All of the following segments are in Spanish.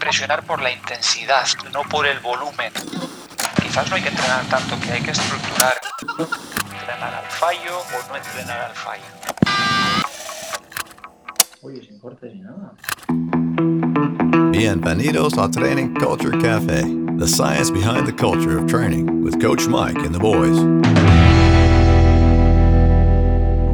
impresionar por la intensidad, no por el volumen. Quizás no hay que entrenar tanto, que hay que estructurar. Entrenar al fallo o no entrenar al fallo. Oye, sin cortes ni nada. Bienvenidos a Training Culture Cafe, the science behind the culture of training, with Coach Mike and the boys.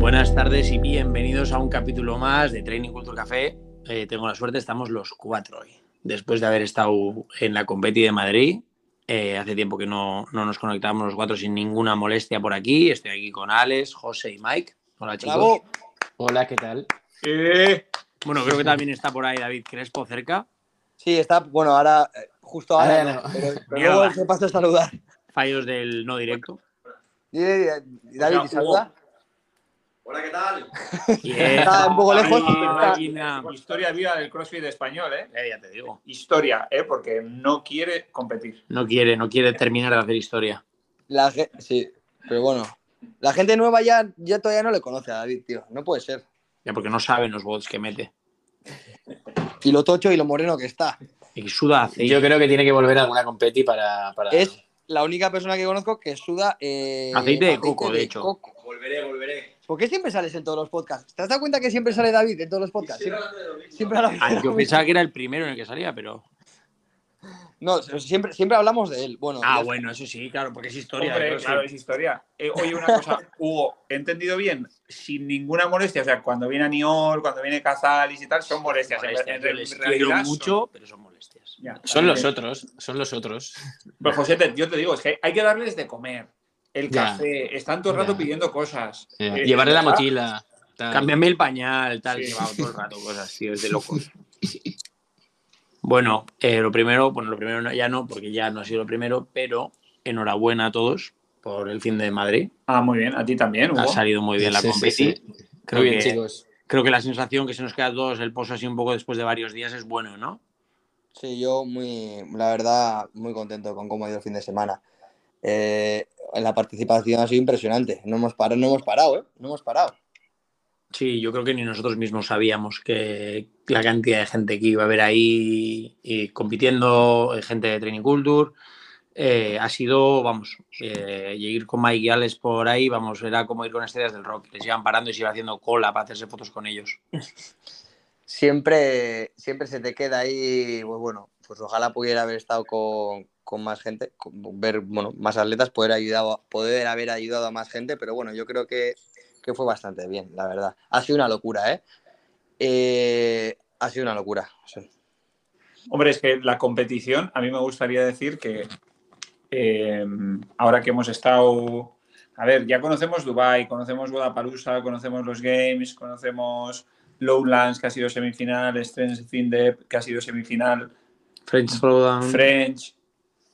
Buenas tardes y bienvenidos a un capítulo más de Training Culture Café. Eh, tengo la suerte, estamos los cuatro hoy. Después de haber estado en la Competi de Madrid, eh, hace tiempo que no, no nos conectamos los cuatro sin ninguna molestia por aquí. Estoy aquí con Alex, José y Mike. Hola chicos. Bravo. Hola, ¿qué tal? Bueno, creo que también está por ahí David Crespo cerca. Sí, está, bueno, ahora, eh, justo ahora, Ahora no, no. pero, pero Mierda. luego se pasa a saludar. Fallos del no directo. Di- di- di- David, ¿y saluda? Hola, ¿qué tal? Está un poco lejos. Está-. Historia viva del CrossFit español, ¿eh? Eh, ya te digo. Historia, ¿eh? Porque no quiere competir. No quiere, no quiere terminar de hacer historia. La ge- sí, pero bueno. La gente nueva ya, ya todavía no le conoce a David, tío. No puede ser. Ya porque no saben los bots que mete. Y lo tocho y lo moreno que está. Y suda aceite. Yo creo que tiene que volver a alguna competi para. para... Es la única persona que conozco que suda eh, Aceite de coco, de hecho. coco. Volveré, volveré. ¿Por qué siempre sales en todos los podcasts? ¿Te has dado cuenta que siempre sale David en todos los podcasts? Siempre, siempre habla- Ah, yo pensaba que era el primero en el que salía, pero. No, siempre, siempre hablamos de él. Bueno, Ah, bueno, eso sí, claro, porque es historia. Hombre, sí. claro, es historia. Eh, oye, una cosa, Hugo, he entendido bien, sin ninguna molestia. O sea, cuando viene Aniol, cuando viene Cazalis y tal, son molestias. En- Molestias, en- yo en les realidad quiero son- mucho, pero son molestias. Ya, Son los otros, son los otros. Pues José, te- yo te digo, es que hay que darles de comer. El café, están todo el rato pidiendo cosas. Eh, Llevarle la mochila. tal. Cámbiame el pañal, tal, Sí. va todo el rato, cosas, tío, es de locos. Bueno, eh, lo primero, bueno, lo primero no- ya no, porque ya no ha sido lo primero, pero enhorabuena a todos por el fin de Madrid. Ah, muy bien, a ti también, Hugo. Ha salido muy bien la Sí, sí, competi. sí. Creo, Muy bien, que, chicos. creo que la sensación que se nos queda a todos el pozo así un poco después de varios días es bueno, ¿no? Sí, yo muy, la verdad, muy contento con cómo ha ido el fin de semana. Eh, la participación ha sido impresionante. No hemos parado, no hemos parado, ¿eh? No hemos parado. Sí, yo creo que ni nosotros mismos sabíamos que la cantidad de gente que iba a haber ahí y compitiendo, eh, gente de Training Culture, eh, ha sido, vamos, eh, y ir con Mike y Alex por ahí, vamos, era como ir con estrellas del rock, les iban parando y se iba haciendo cola para hacerse fotos con ellos. Siempre, siempre se te queda ahí, pues bueno, pues ojalá pudiera haber estado con, con más gente, con- ver, bueno, más atletas, poder, ayudado, poder haber ayudado a más gente, pero bueno, yo creo que, que fue bastante bien, la verdad. Ha sido una locura, ¿eh? Eh, ha sido una locura. sí. Hombre, es que la competición, a mí me gustaría decir que eh, ahora que hemos estado, a ver, ya conocemos Dubai, conocemos Guadalajara, conocemos los Games, conocemos Lowlands, que ha sido semifinal, Strength Findep, que ha sido semifinal, French Throwdown. French,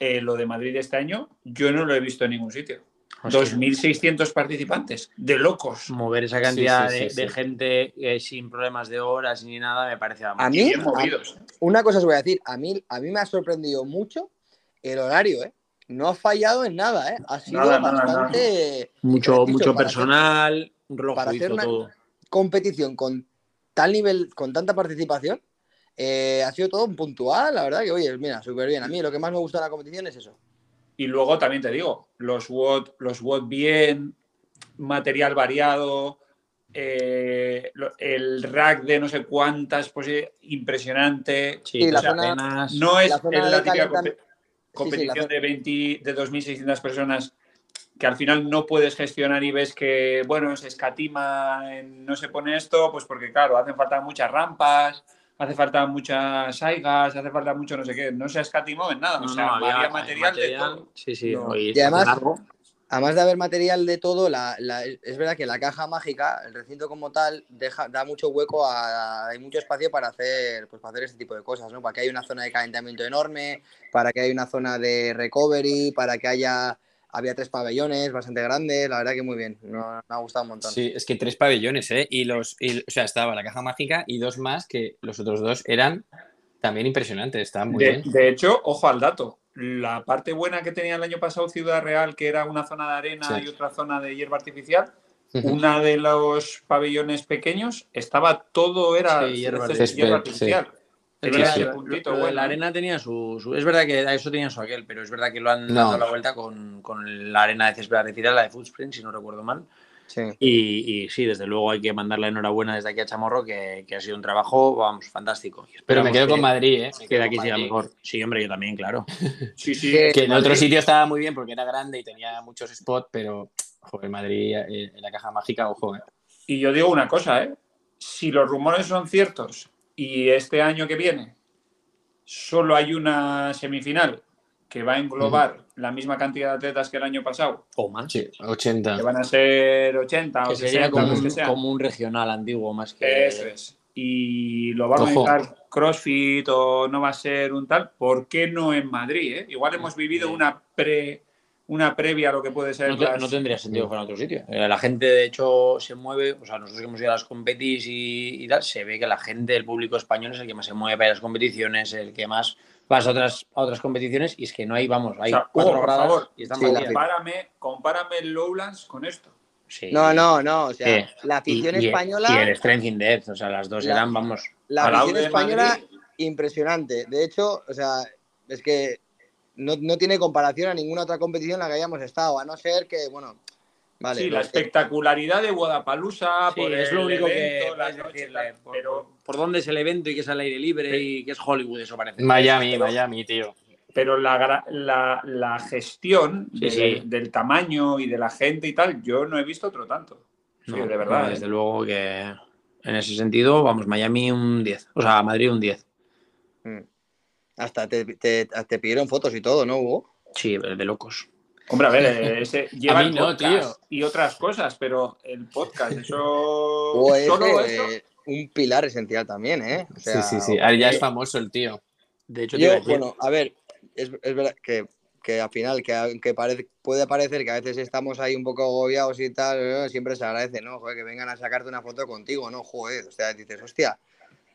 eh, lo de Madrid este año, yo no lo he visto en ningún sitio. Hostia. 2.600 participantes, de locos. Mover esa cantidad Sí, sí, de, sí, de sí. gente eh, sin problemas de horas ni nada me parece A mí, bien movidos. Una cosa os voy a decir, a mí, a mí me ha sorprendido mucho el horario, ¿eh? No ha fallado en nada, ¿eh? Ha sido Nada, nada, bastante mucho, Dicho, mucho para hacer- personal, reloj para hacer una- todo. competición con tal nivel, con tanta participación. Eh, ha sido todo un puntual, la verdad que, oye, mira, súper bien. A mí lo que más me gusta de la competición es eso. Y luego también te digo, los WOD, los WOD bien, material variado, eh, el rack de no sé cuántas, pues eh, impresionante. Sí, Sí, la sea, zona- apenas- No es la zona la de típica compe- competición la zo- de 20, de 2.600 personas que al final no puedes gestionar y ves que, bueno, se escatima, en- no se pone esto, pues porque, claro, hacen falta muchas rampas, hace falta muchas saigas, hace falta mucho no sé qué. No se escatimó en nada, No, o sea, no, había, había material, de todo. Sí, sí. No. Y además- largo. Además de haber material de todo, la- la- es verdad que la caja mágica, el recinto como tal, deja, da mucho hueco, a, hay mucho espacio para hacer, pues, para hacer este tipo de cosas, ¿no? Para que haya una zona de calentamiento enorme, para que haya una zona de recovery, para que haya, había tres pabellones bastante grandes, la verdad que muy bien, no- me ha gustado un montón. Sí, es que tres pabellones, ¿eh? Y los, y- o sea, estaba la caja mágica y dos más que los otros dos eran también impresionantes, estaban muy De, bien. de hecho, ojo al dato. La parte buena que tenía el año pasado Ciudad Real, que era una zona de arena Sí. y otra zona de hierba artificial, una de los pabellones pequeños estaba todo era Sí, hierba césped- artificial. hierba artificial. Es verdad lo- puntito, lo de bueno, la arena tenía su, su- Es verdad que a eso tenía su aquel, pero es verdad que lo han No. dado la vuelta con, con la arena de césped artificial, la de Footprint, si no recuerdo mal. Sí. Y, y sí, desde luego hay que mandarle enhorabuena desde aquí a Chamorro, que, que ha sido un trabajo, vamos, fantástico. Pero me quedo que- con Madrid, ¿eh? Me Que de aquí siga mejor. Sí, hombre, yo también, claro. Sí, sí. Que- Que en otro sitio estaba muy bien porque era grande y tenía muchos spots, pero joder, Madrid eh, en la caja mágica, ojo. eh. Y yo digo una cosa, ¿eh? Si los rumores son ciertos y este año que viene solo hay una semifinal que va a englobar la misma cantidad de atletas que el año pasado, O más. Sí, 80. que van a ser 80 Que o sería 60, como los que un, sean. como un regional antiguo más que. Eso es. Y lo va a Ojo. organizar CrossFit o no va a ser un tal, ¿por qué no en Madrid? eh? Igual hemos vivido una pre una previa a lo que puede ser No, te- las- no tendría sentido que fuera en otro sitio. Eh, La gente, de hecho, se mueve. O sea, nosotros que hemos ido a las competis y, y tal, se ve que la gente, el público español, es el que más se mueve para ir a las competiciones, el que más vas a otras, a otras competiciones. Y es que no hay, vamos, hay O sea, cuatro por gradas favor, y están Sí, la vacías. compárame, compárame el Lowlands con esto. Sí. No, no, no. O sea, Sí. la afición y- española. y el Strength in Depth, o sea, las dos La- eran, vamos. La afición española, Madrid. impresionante. De hecho, o sea, es que no, no tiene comparación a ninguna otra competición en la que hayamos estado, a no ser que, bueno, vale. sí, la que- espectacularidad de Guadalajara, Sí, por es el lo único evento, que las noches, decirle, tal, por, pero, por dónde es el evento y que es al aire libre Sí. y que es Hollywood, eso parece. Miami, Pero- Miami, tío. pero la, la, la gestión Sí, de- sí. del tamaño y de la gente y tal, yo no he visto otro tanto. Sí, No, de verdad. no, ¿eh? desde luego que en ese sentido, vamos, Miami un 10. O sea, Madrid un 10. Mm. Hasta te, te, te pidieron fotos y todo, ¿no, Hugo? Sí, de locos. Hombre, a ver, eh, ese lleva A mí el no, podcast y otras cosas, pero el podcast, eso. Hugo es solo eh, eso. un pilar esencial también, ¿eh? O sea, sí, sí, sí. Ahora ya es eh, famoso el tío. De hecho, Yo, bueno, a ver, es, es verdad que, que al final, que aunque parece, puede parecer que a veces estamos ahí un poco agobiados y tal, siempre se agradece, ¿no? Joder, que vengan a sacarte una foto contigo, ¿no? Joder, o sea, dices, hostia,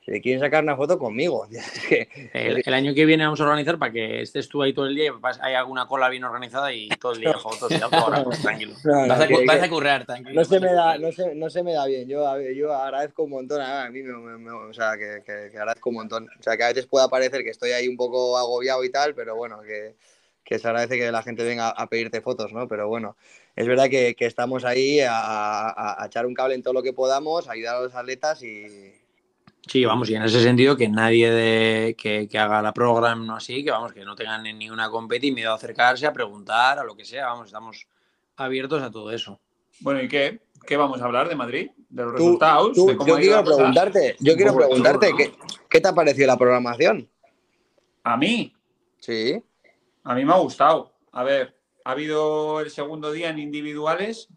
quieren sacar una foto conmigo. El, el año que viene vamos a organizar para que estés tú ahí todo el día y hay alguna cola bien organizada y todo el día fotos y ahora, tranquilo. no, no, Vas a, que- vas a currar, tranquilo. no se me da, no se, no se me da bien. Yo, yo agradezco un montón, a mí me, me- me- o sea, que, que- que agradezco un montón. O sea, que a veces pueda parecer que estoy ahí un poco agobiado y tal, pero bueno, que, que se agradece que la gente venga a pedirte fotos, ¿no? Pero bueno, es verdad que, que estamos ahí a, a- a echar un cable en todo lo que podamos, ayudar a los atletas y, Sí, vamos, y en ese sentido que nadie de, que, que haga la program no así, que vamos, que no tengan ni una competi miedo a acercarse, a preguntar, a lo que sea, vamos, estamos abiertos a todo eso. Bueno, ¿y qué? ¿Qué vamos a hablar de Madrid? ¿De los Tú- resultados? tú- ¿De cómo yo quiero preguntarte, yo quiero preguntarte. ¿qué, ¿qué te ha parecido la programación? A mí, Sí, a mí me ha gustado. A ver, ha habido el segundo día en individuales,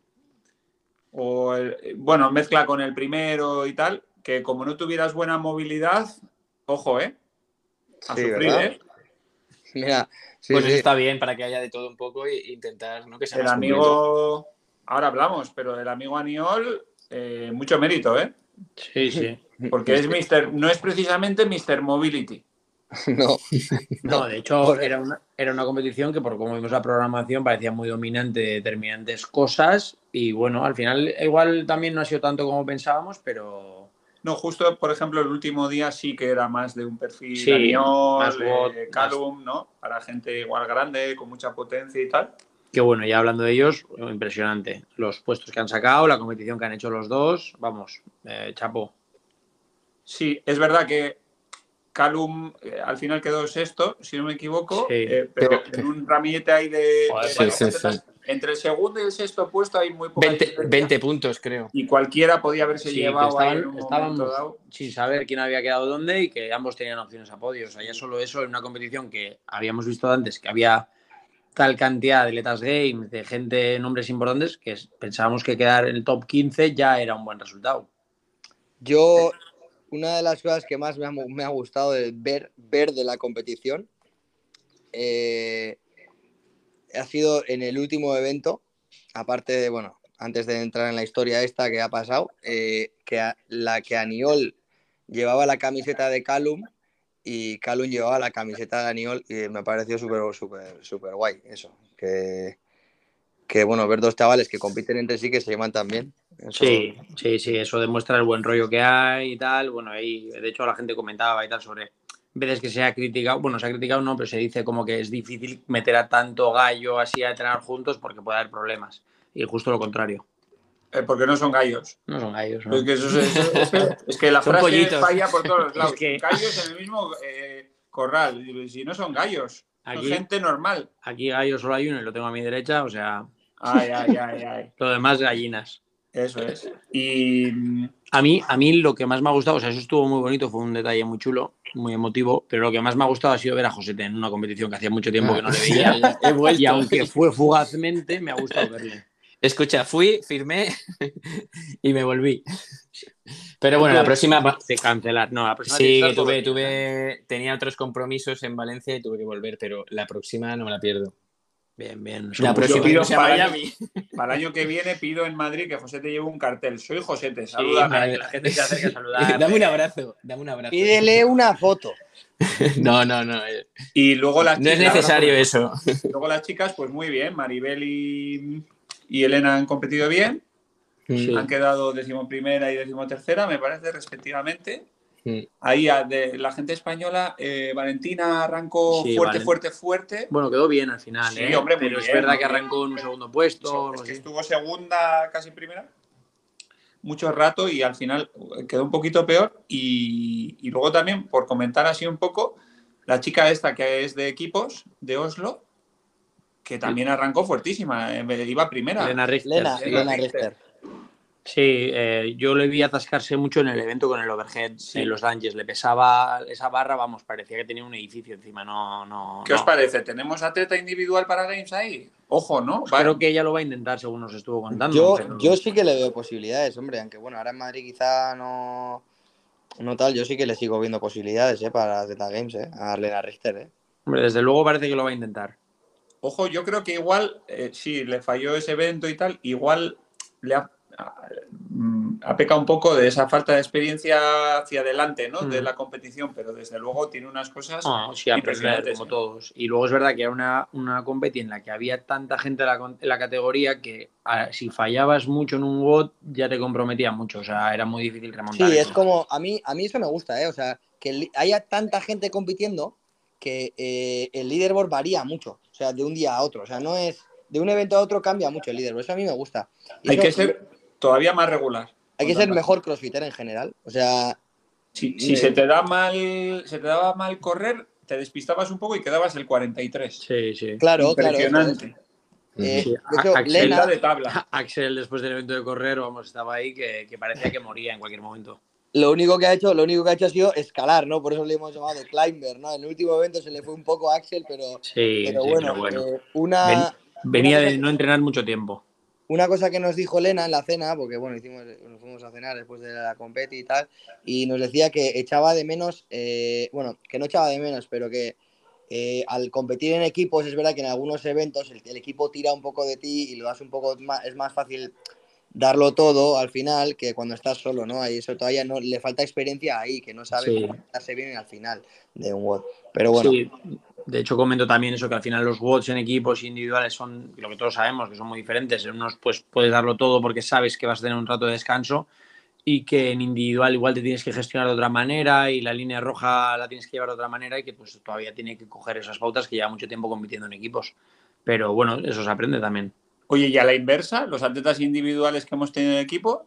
o el- bueno, mezcla con el primero y tal, que como no tuvieras buena movilidad, ojo, ¿eh? A Sí, sufrir, ¿verdad? ¿eh? mira, sí, Pues sí. eso está bien para que haya de todo un poco e intentar ¿no? que sea El más amigo, ahora hablamos, pero el amigo Aniol, eh, mucho mérito, ¿eh? Sí, sí. Porque es Mr., no es precisamente Mr. Mobility. No, No, de hecho, era una, era una competición que, por como vimos la programación, parecía muy dominante de determinantes cosas. Y bueno, al final, igual también no ha sido tanto como pensábamos, pero No, justo, por ejemplo, el último día sí que era más de un perfil Sí, eh, bot, Calum, ¿no? Para gente igual grande, con mucha potencia y tal. que bueno, ya hablando de ellos, impresionante. Los puestos que han sacado, la competición que han hecho los dos, vamos, eh, chapo. Sí, es verdad que Calum eh, al final quedó sexto, si no me equivoco, Sí. eh, pero en un ramillete ahí de, Joder, de sí, sí, atletas. sí. Entre el segundo y el sexto puesto hay muy poca 20, diferencia 20 puntos, creo. y cualquiera podía haberse Sí, llevado ahí en estaban, un estábamos momento dado. sin saber quién había quedado dónde y que ambos tenían opciones a podio. O sea, ya solo eso en una competición que habíamos visto antes, que había tal cantidad de atletas games, de gente, nombres importantes, que pensábamos que quedar en el top 15 ya era un buen resultado. Yo, una de las cosas que más me ha, me ha gustado de ver, ver de la competición eh, ha sido en el último evento, aparte de, bueno, antes de entrar en la historia esta que ha pasado, eh, que a- la que Aniol llevaba la camiseta de Calum y Calum llevaba la camiseta de Aniol y me pareció súper, súper, súper guay eso, que, que, bueno, ver dos chavales que compiten entre sí que se bien. Eso- Sí, sí, sí, eso demuestra el buen rollo que hay y tal. Bueno, ahí, de hecho, la gente comentaba y tal sobre veces que se ha criticado, bueno, se ha criticado no, pero se dice como que es difícil meter a tanto gallo así a entrenar juntos porque puede haber problemas. Y justo lo contrario. Eh, porque no son gallos. No son gallos, ¿no? Es que, eso es, eso- es que- es que la Son frase pollitos. falla por todos los lados. Es que- Gallos en el mismo eh, corral. Si no son gallos, son Aquí- gente normal. Aquí gallo solo hay uno y lo tengo a mi derecha, o sea, Ay, ay, ay, ay. lo demás gallinas. Eso es. Y mm, A mí, a mí lo que más me ha gustado, o sea, eso estuvo muy bonito, fue un detalle muy chulo, muy emotivo, pero lo que más me ha gustado ha sido ver a Josete en una competición que hacía mucho tiempo que no le veía. He vuelto. Y aunque fue fugazmente, me ha gustado verle. Escucha, fui, firmé y me volví. Pero bueno, la próxima. va- De cancelar. No, la próxima Sí, que tuve, tuve, tenía otros compromisos en Valencia y tuve que volver, pero la próxima no me la pierdo. Bien, bien. La Somos- próxima pido para- Miami. para el año que viene pido en Madrid que José te lleve un cartel. Soy salúdame. para que la gente se acerque a saludar. Dame un abrazo, dame un abrazo. Pídele una foto. No, no, no. eh, Y luego las No es chicas- necesario eso. Luego las chicas, pues muy bien. Maribel y, y Elena han competido bien. Sí. Han quedado decimoprimera y decimotercera, me parece, respectivamente. Ahí a- de la gente española, eh, Valentina arrancó Sí, fuerte, fuerte, fuerte. Bueno, quedó bien al final, Sí, ¿eh? hombre, muy pero es bien, verdad muy que bien. arrancó en un segundo puesto. Es que estuvo segunda, casi primera, mucho rato y al final quedó un poquito peor. Y, y luego también, por comentar así un poco, la chica esta que es de equipos, de Oslo, que también arrancó fuertísima, eh, iba primera. Elena Richter. Lena, Lena Richter. Richter. Sí, eh, yo le vi atascarse mucho en el evento con el overhead Sí. en los Ranges. Le pesaba esa barra, vamos, parecía que tenía un edificio encima. No, no. ¿Qué os parece? ¿Tenemos atleta individual para Games ahí? Ojo, ¿no? Pues creo que ella lo va a intentar, según nos estuvo contando. Yo, pero- yo sí que le veo posibilidades, hombre, aunque bueno, ahora en Madrid quizá no, no tal, yo sí que le sigo viendo posibilidades eh, para Zeta Games, eh, a Lena Richter. Eh. Hombre, desde luego parece que lo va a intentar. Ojo, yo creo que igual, eh, sí, le falló ese evento y tal, igual le ha, ha- mm, ha pecado un poco de esa falta de experiencia hacia adelante, ¿no? De Mm. la competición, pero desde luego tiene unas cosas. No, sí, aprender, impresionantes, como ¿eh? todos. Y luego es verdad que era una, una competi en la que había tanta gente en la, con- en la categoría que a- si fallabas mucho en un WOT ya te comprometía mucho. O sea, era muy difícil remontar. Sí, es eso. como, a mí, a mí eso me gusta, eh, o sea, que haya tanta gente compitiendo que eh, el leaderboard varía mucho, o sea, de un día a otro, o sea, no es, de un evento a otro cambia mucho el leaderboard, eso a mí me gusta. Y Hay eso- que ser todavía más regular. hay que ser tanta- mejor crossfitter en general, o sea, Si, si Eh, se te da mal, se te daba mal correr, te despistabas un poco y quedabas el 43. Sí, sí. claro, claro. Impresionante. Eh, Sí, de hecho, Axel Lena- de tabla. Axel, después del evento de correr, vamos, estaba ahí que, que parecía que moría en cualquier momento. Lo único que ha hecho, lo único que ha hecho ha sido escalar, ¿no? Por eso le hemos llamado de climber, ¿no? En el último evento se le fue un poco a Axel, pero, Sí, pero sí, bueno, pero bueno. eh, una, Venía una de no entrenar mucho tiempo. Una cosa que nos dijo Lena en la cena, porque bueno, hicimos, nos fuimos a cenar después de la competi y tal, y nos decía que echaba de menos, eh, bueno, que no echaba de menos, pero que eh, al competir en equipos es verdad que en algunos eventos el, el equipo tira un poco de ti y lo das un poco más, es más fácil darlo todo al final que cuando estás solo, ¿no? Ahí eso todavía no le falta experiencia ahí, que no sabe Sí. cómo bien al final de un WOD. Pero bueno, Sí, de hecho comento también eso, que al final los WOTs en equipos individuales son lo que todos sabemos, que son muy diferentes. En unos pues puedes darlo todo porque sabes que vas a tener un rato de descanso y que en individual igual te tienes que gestionar de otra manera y la línea roja la tienes que llevar de otra manera y que pues todavía tiene que coger esas pautas que lleva mucho tiempo compitiendo en equipos. Pero bueno, eso se aprende también. Oye, y a la inversa, los atletas individuales que hemos tenido en equipo,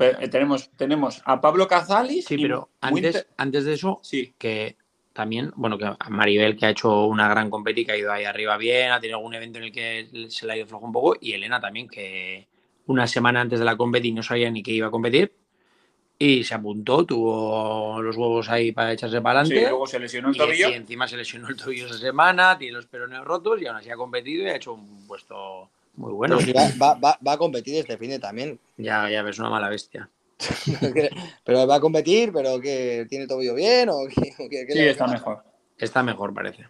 eh, tenemos, tenemos a Pablo Cazalis. Sí, pero antes, antes de eso, Sí, que también, bueno, que a Maribel que ha hecho una gran competi, que ha ido ahí arriba bien, ha tenido algún evento en el que se le ha ido flojo un poco, y Elena también, que una semana antes de la competi no sabía ni que iba a competir, y se apuntó, tuvo los huevos ahí para echarse para sí, adelante, luego se lesionó el y, tobillo. y encima se lesionó el tobillo esa semana, tiene los peroneos rotos, y aún así ha competido y ha hecho un puesto muy bueno. pero si va, va- va- va a competir este fin de también. Ya, ya ves, una mala bestia. pero va a competir, pero que tiene tobillo bien o qué, qué- qué Sí, está mejor. Está mejor, parece.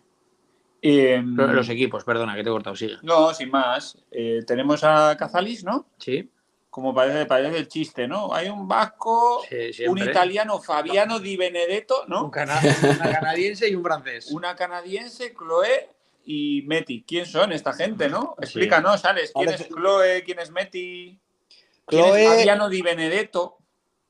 Eh, Pero los equipos, perdona, que te he cortado, sigue. no, sin más. Eh, tenemos a Cazalis, ¿no? Sí, Como parece, parece el chiste, ¿no? Hay un vasco, sí, un italiano, Fabiano Di Benedetto, Un ¿no? cana- una canadiense y un francés. Una canadiense, Chloe y Meti. ¿Quién son esta gente, no? Sí. Explícanos, Alex. ¿Quién Alex- es Chloe? ¿Quién es Meti? ¿Quién Chloe- es Fabiano Di Benedetto?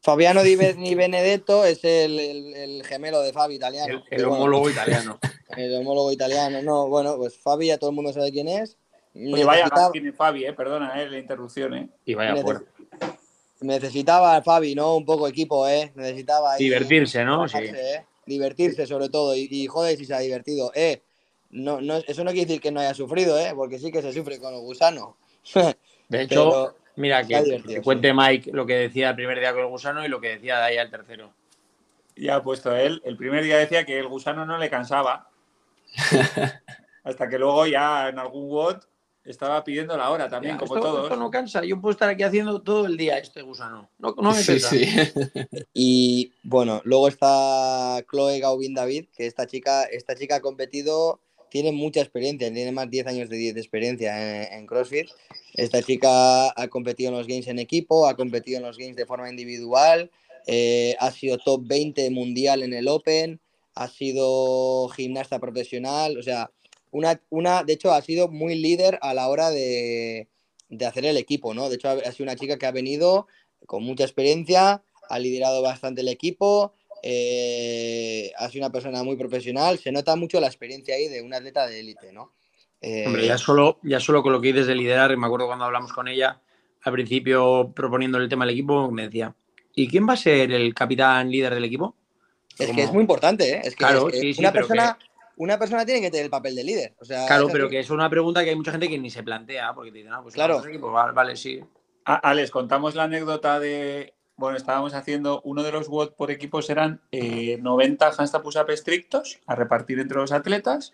Fabiano Di, Ben- Di Benedetto es el, el- el gemelo de Fabi italiano. El, el bueno, homólogo italiano. el homólogo italiano. No, bueno, pues Fabi ya todo el mundo sabe quién es. Oye, vaya tiene Fabi, eh, perdona eh, la interrupción. Eh. Y vaya Neces- fuera. Necesitaba Fabi, ¿no? Un poco equipo, ¿eh? Necesitaba ahí Divertirse, ¿no? Sí. relajarse, ¿eh? Divertirse sobre todo. Y, y, joder, si se ha divertido. Eh, no, no, eso no quiere decir que no haya sufrido, ¿eh? Porque sí que se sufre con los gusanos. De hecho, Pero mira, que, cuente Mike lo que decía el primer día con el gusano y lo que decía de ahí al tercero. Ya ha puesto él. El primer día decía que el gusano no le cansaba. Hasta que luego ya en algún WOD estaba pidiendo la hora también, Ya, como esto, todos. esto no cansa. Yo puedo estar aquí haciendo todo el día este gusano. No, no me Sí, pesa. sí. Y bueno, luego está Chloe Gaubin David, que esta chica, esta chica ha competido, tiene mucha experiencia, tiene más de 10 años de, de experiencia en, en CrossFit. Esta chica ha competido en los games en equipo, ha competido en los games de forma individual, eh, ha sido top 20 mundial en el Open, ha sido gimnasta profesional, o sea, una, una de hecho ha sido muy líder a la hora de, de hacer el equipo, ¿no? De hecho, ha, ha sido una chica que ha venido con mucha experiencia, ha liderado bastante el equipo, eh, ha sido una persona muy profesional, se nota mucho la experiencia ahí de un atleta de élite, ¿no? Eh, Hombre, ya solo, ya solo con lo que dices de liderar, me acuerdo cuando hablamos con ella al principio proponiendo el tema del equipo, me decía, ¿y quién va a ser el capitán líder del equipo? es Como- que es muy importante, ¿eh? Es que, Claro, es que sí, sí, una, persona, una persona tiene que tener el papel de líder. O sea, Claro, pero que es una pregunta que hay mucha gente que ni se plantea, porque te dicen, ah, pues Claro. equipo, vale, vale, sí. A- Alex, contamos la anécdota de. Bueno, estábamos haciendo. Uno de los WOD por equipos eran eh, 90 handstand push-up estrictos a repartir entre los atletas.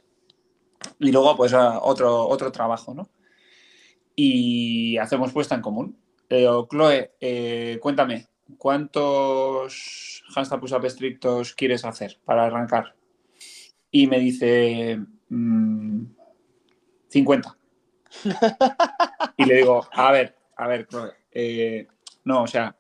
Y luego, pues, a- otro, otro trabajo, ¿no? Y hacemos puesta en común. Digo, Chloe, eh, cuéntame, ¿cuántos handstand push-up estrictos quieres hacer para arrancar? Y me dice, mm, 50. Y le digo, a ver, a ver, Chloe, eh, no, o sea,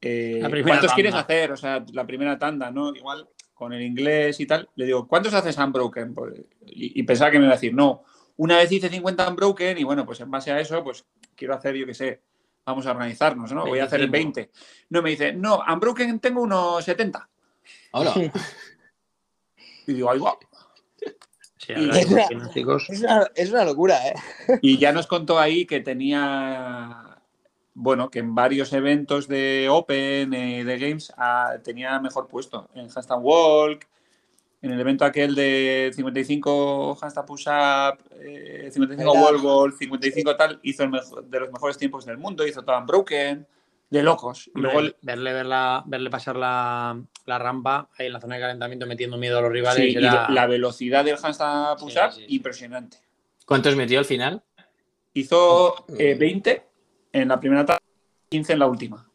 eh, ¿cuántos quieres hacer? O sea, la primera tanda, ¿no? Igual con el inglés y tal. Le digo, ¿cuántos haces unbroken? Pues, y, y pensaba que me iba a decir, no, una vez hice 50 unbroken y bueno, pues en base a eso, pues quiero hacer, yo qué sé, vamos a organizarnos, ¿no? Voy a hacer 25. 20. No, me dice, no, unbroken tengo unos 70. Hola. Y digo, ahí va. Sí, una, es una locura, ¿eh? Y ya nos contó ahí que tenía, bueno, que en varios eventos de Open, eh, de Games, ah, tenía mejor puesto. En Handstand Walk, en el evento aquel de 55 Handstand Push-Up, eh, 55 Verdad. Wall Ball, 55 tal, hizo el mejor- de los mejores tiempos del mundo, hizo todo Unbroken, de locos. Y Hombre, luego el- verle, verla, verle pasar la, la rampa ahí en la zona de calentamiento metiendo miedo a los rivales. sí, y era- la velocidad del Sí, sí, sí. impresionante. ¿Cuántos metió al final? Hizo eh, 20 en la primera tabla, 15 en la última.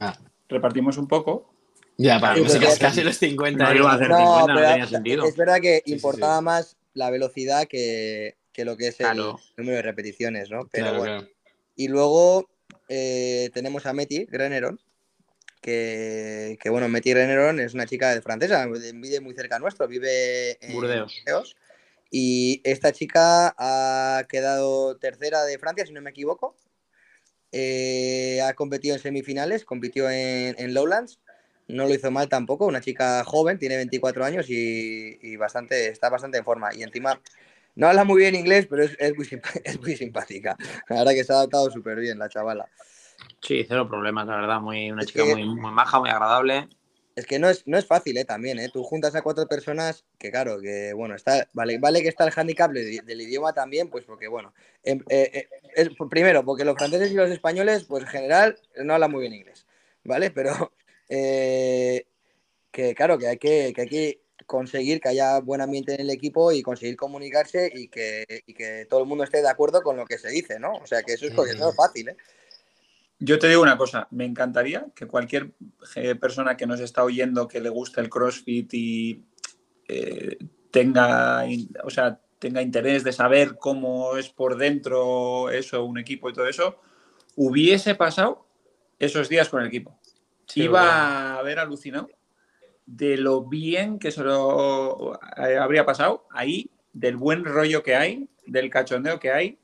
Ah. Repartimos un poco. Ya, para Sí, porque- casi los 50. No iba a hacer No, 50, no pero tenía sentido. es verdad que sí, importaba más la velocidad que, que lo que es el Claro. número de repeticiones, ¿no? Pero Claro, bueno. claro. Y luego eh, tenemos a Meti Greneron, que, que, bueno, Meti Greneron es una chica francesa, vive muy cerca nuestro, vive en Burdeos. Burdeos. Y esta chica ha quedado tercera de Francia, si no me equivoco. Eh, ha competido en semifinales, compitió en, en Lowlands. No lo hizo mal tampoco, una chica joven, tiene 24 años y, y bastante, está bastante en forma. Y encima no habla muy bien inglés, pero es, es muy, es muy simpática. La verdad que se ha adaptado súper bien la chavala. Sí, cero problemas, la verdad. Muy, una Es chica que- muy, muy maja, muy agradable. Es que no es, no es fácil, ¿eh? También, ¿eh? Tú juntas a cuatro personas que, claro, que, bueno, está, vale, vale que está el handicap de- del idioma también, pues porque, bueno, em- eh, eh, es, primero, porque los franceses y los españoles, pues en general, no hablan muy bien inglés, ¿vale? Pero eh, que, claro, que hay que, que hay que conseguir que haya buen ambiente en el equipo y conseguir comunicarse y que, y que todo el mundo esté de acuerdo con lo que se dice, ¿no? O sea, que eso es, porque no es fácil, ¿eh? Yo te digo una cosa, me encantaría que cualquier eh, persona que nos está oyendo que le guste el CrossFit y eh, tenga, o sea, tenga interés de saber cómo es por dentro eso, un equipo y todo eso, hubiese pasado esos días con el equipo. Sí, Iba bueno. a haber alucinado de lo bien que se lo eh, habría pasado ahí, del buen rollo que hay, del cachondeo que hay.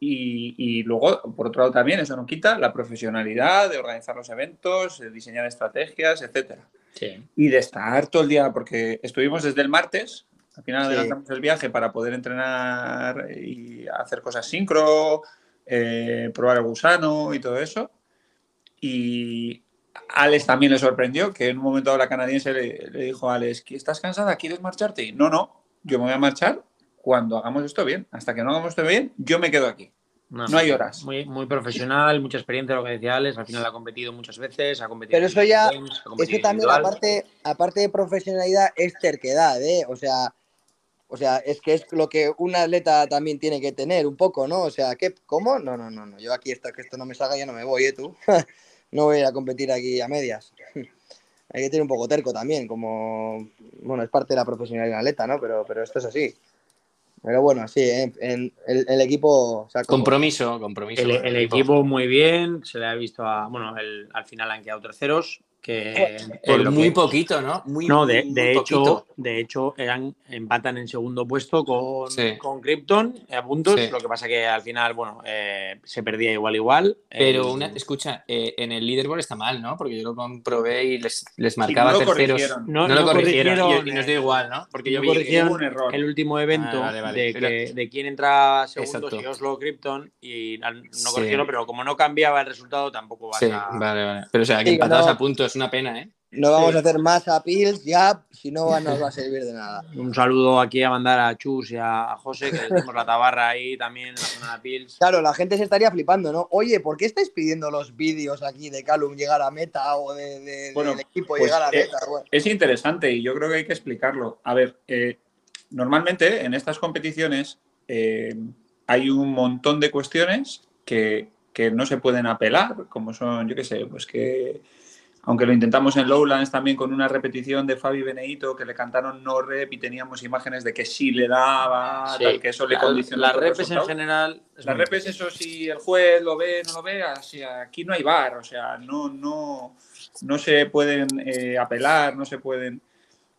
Y, y luego, por otro lado, también eso no quita la profesionalidad de organizar los eventos, de diseñar estrategias, etcétera. Sí. Y de estar todo el día, porque estuvimos desde el martes, al final Sí. adelantamos el viaje para poder entrenar y hacer cosas sincro, eh, probar el gusano y todo eso. Y Alex también le sorprendió que en un momento la canadiense le, le dijo a Alex, "¿Que ¿estás cansada? ¿Quieres marcharte? Y, no, no, yo me voy a marchar cuando hagamos esto bien. Hasta que no hagamos esto bien, yo me quedo aquí. No hay horas. Muy, muy profesional, mucha experiencia, lo que decía Alex. Al final ha competido muchas veces, ha competido Pero eso ya- Games, Eso también, aparte, aparte de profesionalidad, es terquedad, ¿eh? O sea, o sea, es que es lo que un atleta también tiene que tener un poco, ¿no? O sea, ¿qué? ¿Cómo? No, no, no, no. Yo aquí hasta que esto no me salga, yo no me voy, ¿eh? Tú. no voy a ir a competir aquí a medias. Hay que tener un poco terco también, como, bueno, es parte de la profesionalidad del atleta, ¿no? Pero, pero esto es así. Pero bueno, sí, ¿eh? en el, el equipo... o sea, como- Compromiso, compromiso. El, el equipo muy bien, se le ha visto a. Bueno, el- al final han quedado terceros. Que Por muy que- poquito, ¿no? Muy, No, de, muy de hecho, poquito. de hecho eran, empatan en segundo puesto con, Sí. con Krypton a puntos. Sí. Lo que pasa que al final, bueno, eh, se perdía igual igual. Pero Eh, una, escucha, eh, en el leaderboard está mal, ¿no? Porque yo lo comprobé y les, les Sí, marcaba no lo terceros. corrigieron. no, No, lo no corrigieron, corrigieron, y, y nos eh, dio igual, ¿no? Porque yo no vi un error. el último evento Ah, vale, vale. De, Pero- que, de quién entra segundo, Exacto. si Oslo o Krypton, y no Sí. corrigieron, pero como no cambiaba el resultado, tampoco vas Sí, a. vale, vale. Pero o sea, que empatados no- a punto es una pena, ¿eh? No vamos a hacer más appeals ya, si no no nos va a servir de nada. Un saludo aquí a mandar a Chus y a, José, que tenemos la tabarra ahí también en la zona de Pils. Claro, la gente se estaría flipando, ¿no? Oye, ¿por qué estáis pidiendo los vídeos aquí de Calum llegar a meta o de, de- Bueno, del equipo pues, llegar a eh, meta? Bueno, Es interesante y yo creo que hay que explicarlo. A ver, eh, normalmente en estas competiciones eh, hay un montón de cuestiones que, que no se pueden apelar, como son, yo qué sé, pues que aunque lo intentamos en Lowlands también con una repetición de Fabi Benedito que le cantaron no rep y teníamos imágenes de que sí le daba, Sí, tal, que eso le la- condicionó Las repes en general. es Las repes, eso si el juez lo ve, no lo ve, así, aquí no hay bar, o sea, no, no, no se pueden eh, apelar, no se pueden.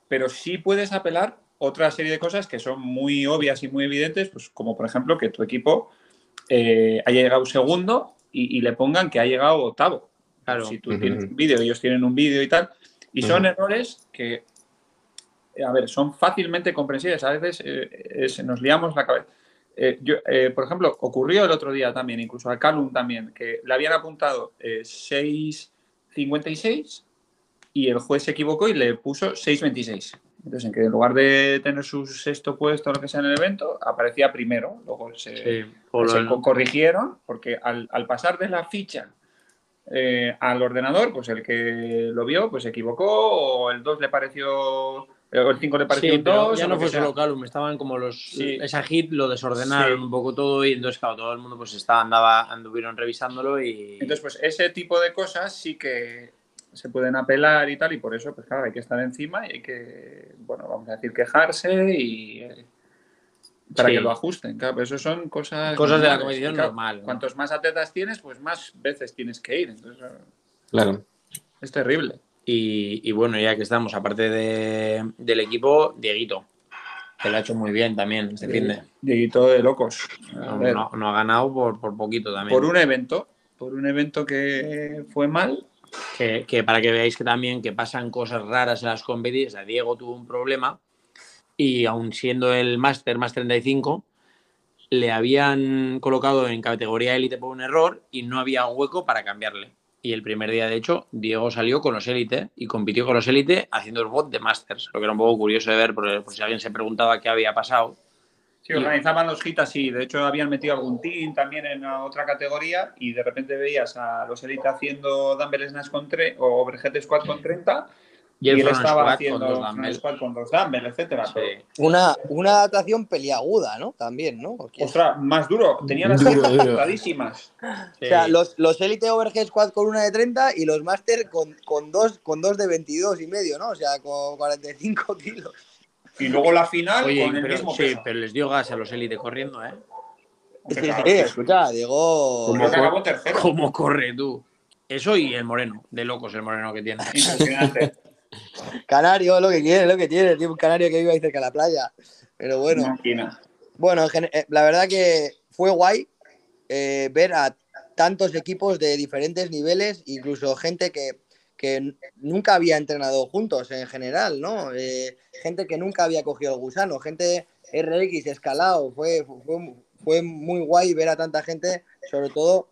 Pero sí puedes apelar otra serie de cosas que son muy obvias y muy evidentes, pues como por ejemplo que tu equipo eh, haya llegado segundo y, y le pongan que ha llegado octavo. Claro. Si tú Ujú. tienes un vídeo, ellos tienen un vídeo y tal. Y son Ujú. errores que, eh, a ver, son fácilmente comprensibles. A veces eh, es- nos liamos la cabeza. Eh, yo, eh, por ejemplo, ocurrió el otro día también, incluso al Calum también, que le habían apuntado eh, 6.56 y el juez se equivocó y le puso 6.26. Entonces, en que en lugar de tener su sexto puesto o lo que sea en el evento, aparecía primero. Luego se, Sí, se corrigieron porque al, al pasar de la ficha eh, al ordenador, pues el que lo vio, pues se equivocó o el 2 le pareció, o el 5 le pareció Sí, pero 2. ya no fue solo Calum, estaban como los. Sí. Esa hit lo desordenaron Sí. un poco todo y entonces, claro, todo el mundo pues estaba, andaba, anduvieron revisándolo y. Entonces, pues ese tipo de cosas sí que se pueden apelar y tal, y por eso, pues claro, hay que estar encima y hay que, bueno, vamos a decir, quejarse y eh, para Sí. que lo ajusten. Claro, pero eso son cosas. Cosas de la competición claro, normal, ¿no? Cuantos más atletas tienes, pues más veces tienes que ir. Entonces, Claro. es terrible. Y, y bueno, ya que estamos, aparte de- del equipo, Dieguito, que lo ha hecho muy bien también este fin de. Dieguito de locos. No, ver, no- no ha ganado por, por poquito también. por un evento, por un evento que fue mal. que, que para que veáis que también que pasan cosas raras en las competiciones, o sea, Diego tuvo un problema y aún siendo el máster más 35, le habían colocado en categoría élite por un error y no había hueco para cambiarle. Y el primer día, de hecho, Diego salió con los élite y compitió con los élite haciendo el bot de Masters, lo que era un poco curioso de ver, por, por si alguien se preguntaba qué había pasado. Sí, organizaban los hits así. De hecho, habían metido algún team también en otra categoría y de repente veías a los Elite haciendo dumbbell snatch con 3 o overhead squat con 30 Y él estaba haciendo con squat con dos dumbbell, etcétera. Pero, Sí. una, una adaptación peliaguda, ¿no? También, ¿no? O Ostras, más duro. Tenía las Duro, manos duro. ajustadísimas. sea, Sí. los, los Elite Overhead Squad con una de 30 y los Master con, con, dos, con dos de 22 y medio, ¿no? O sea, con 45 kilos. Y luego la final Oye, con el pero, mismo sí, peso. pero les dio gas a los élite corriendo, ¿eh? Sí, sí, sí, escucha, Diego. Acabó tercero. ¿Cómo corre tú? Eso y el moreno, de locos el moreno que tiene. Impresionante. Canario, lo que quiere, lo que tiene. Tiene un canario que vive ahí cerca de la playa. Pero bueno, bueno, eh, la verdad que fue guay. eh, ver a tantos equipos de diferentes niveles, incluso gente que, que nunca había entrenado juntos en general, ¿no? Eh, gente que nunca había cogido el gusano, gente RX escalado, fue, fue, fue muy guay ver a tanta gente, sobre todo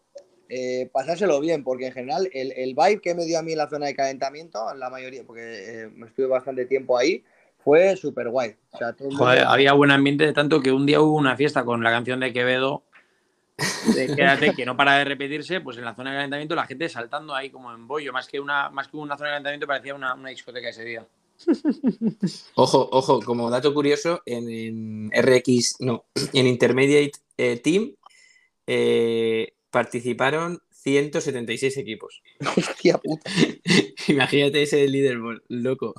eh, pasárselo bien, porque en general el, el, vibe que me dio a mí en la zona de calentamiento, la mayoría, porque eh, me estuve bastante tiempo ahí, fue súper guay. O sea, mundo- había buen ambiente de tanto que un día hubo una fiesta con la canción de Quevedo. De quédate, que no para de repetirse, pues en la zona de calentamiento la gente saltando ahí como en bollo, más que una, más que una zona de calentamiento parecía una, una discoteca ese día. Ojo, ojo, como dato curioso, en, en RX, no, en Intermediate eh, Team eh, participaron 176 equipos. Hostia puta. Imagínate ese leaderboard, loco.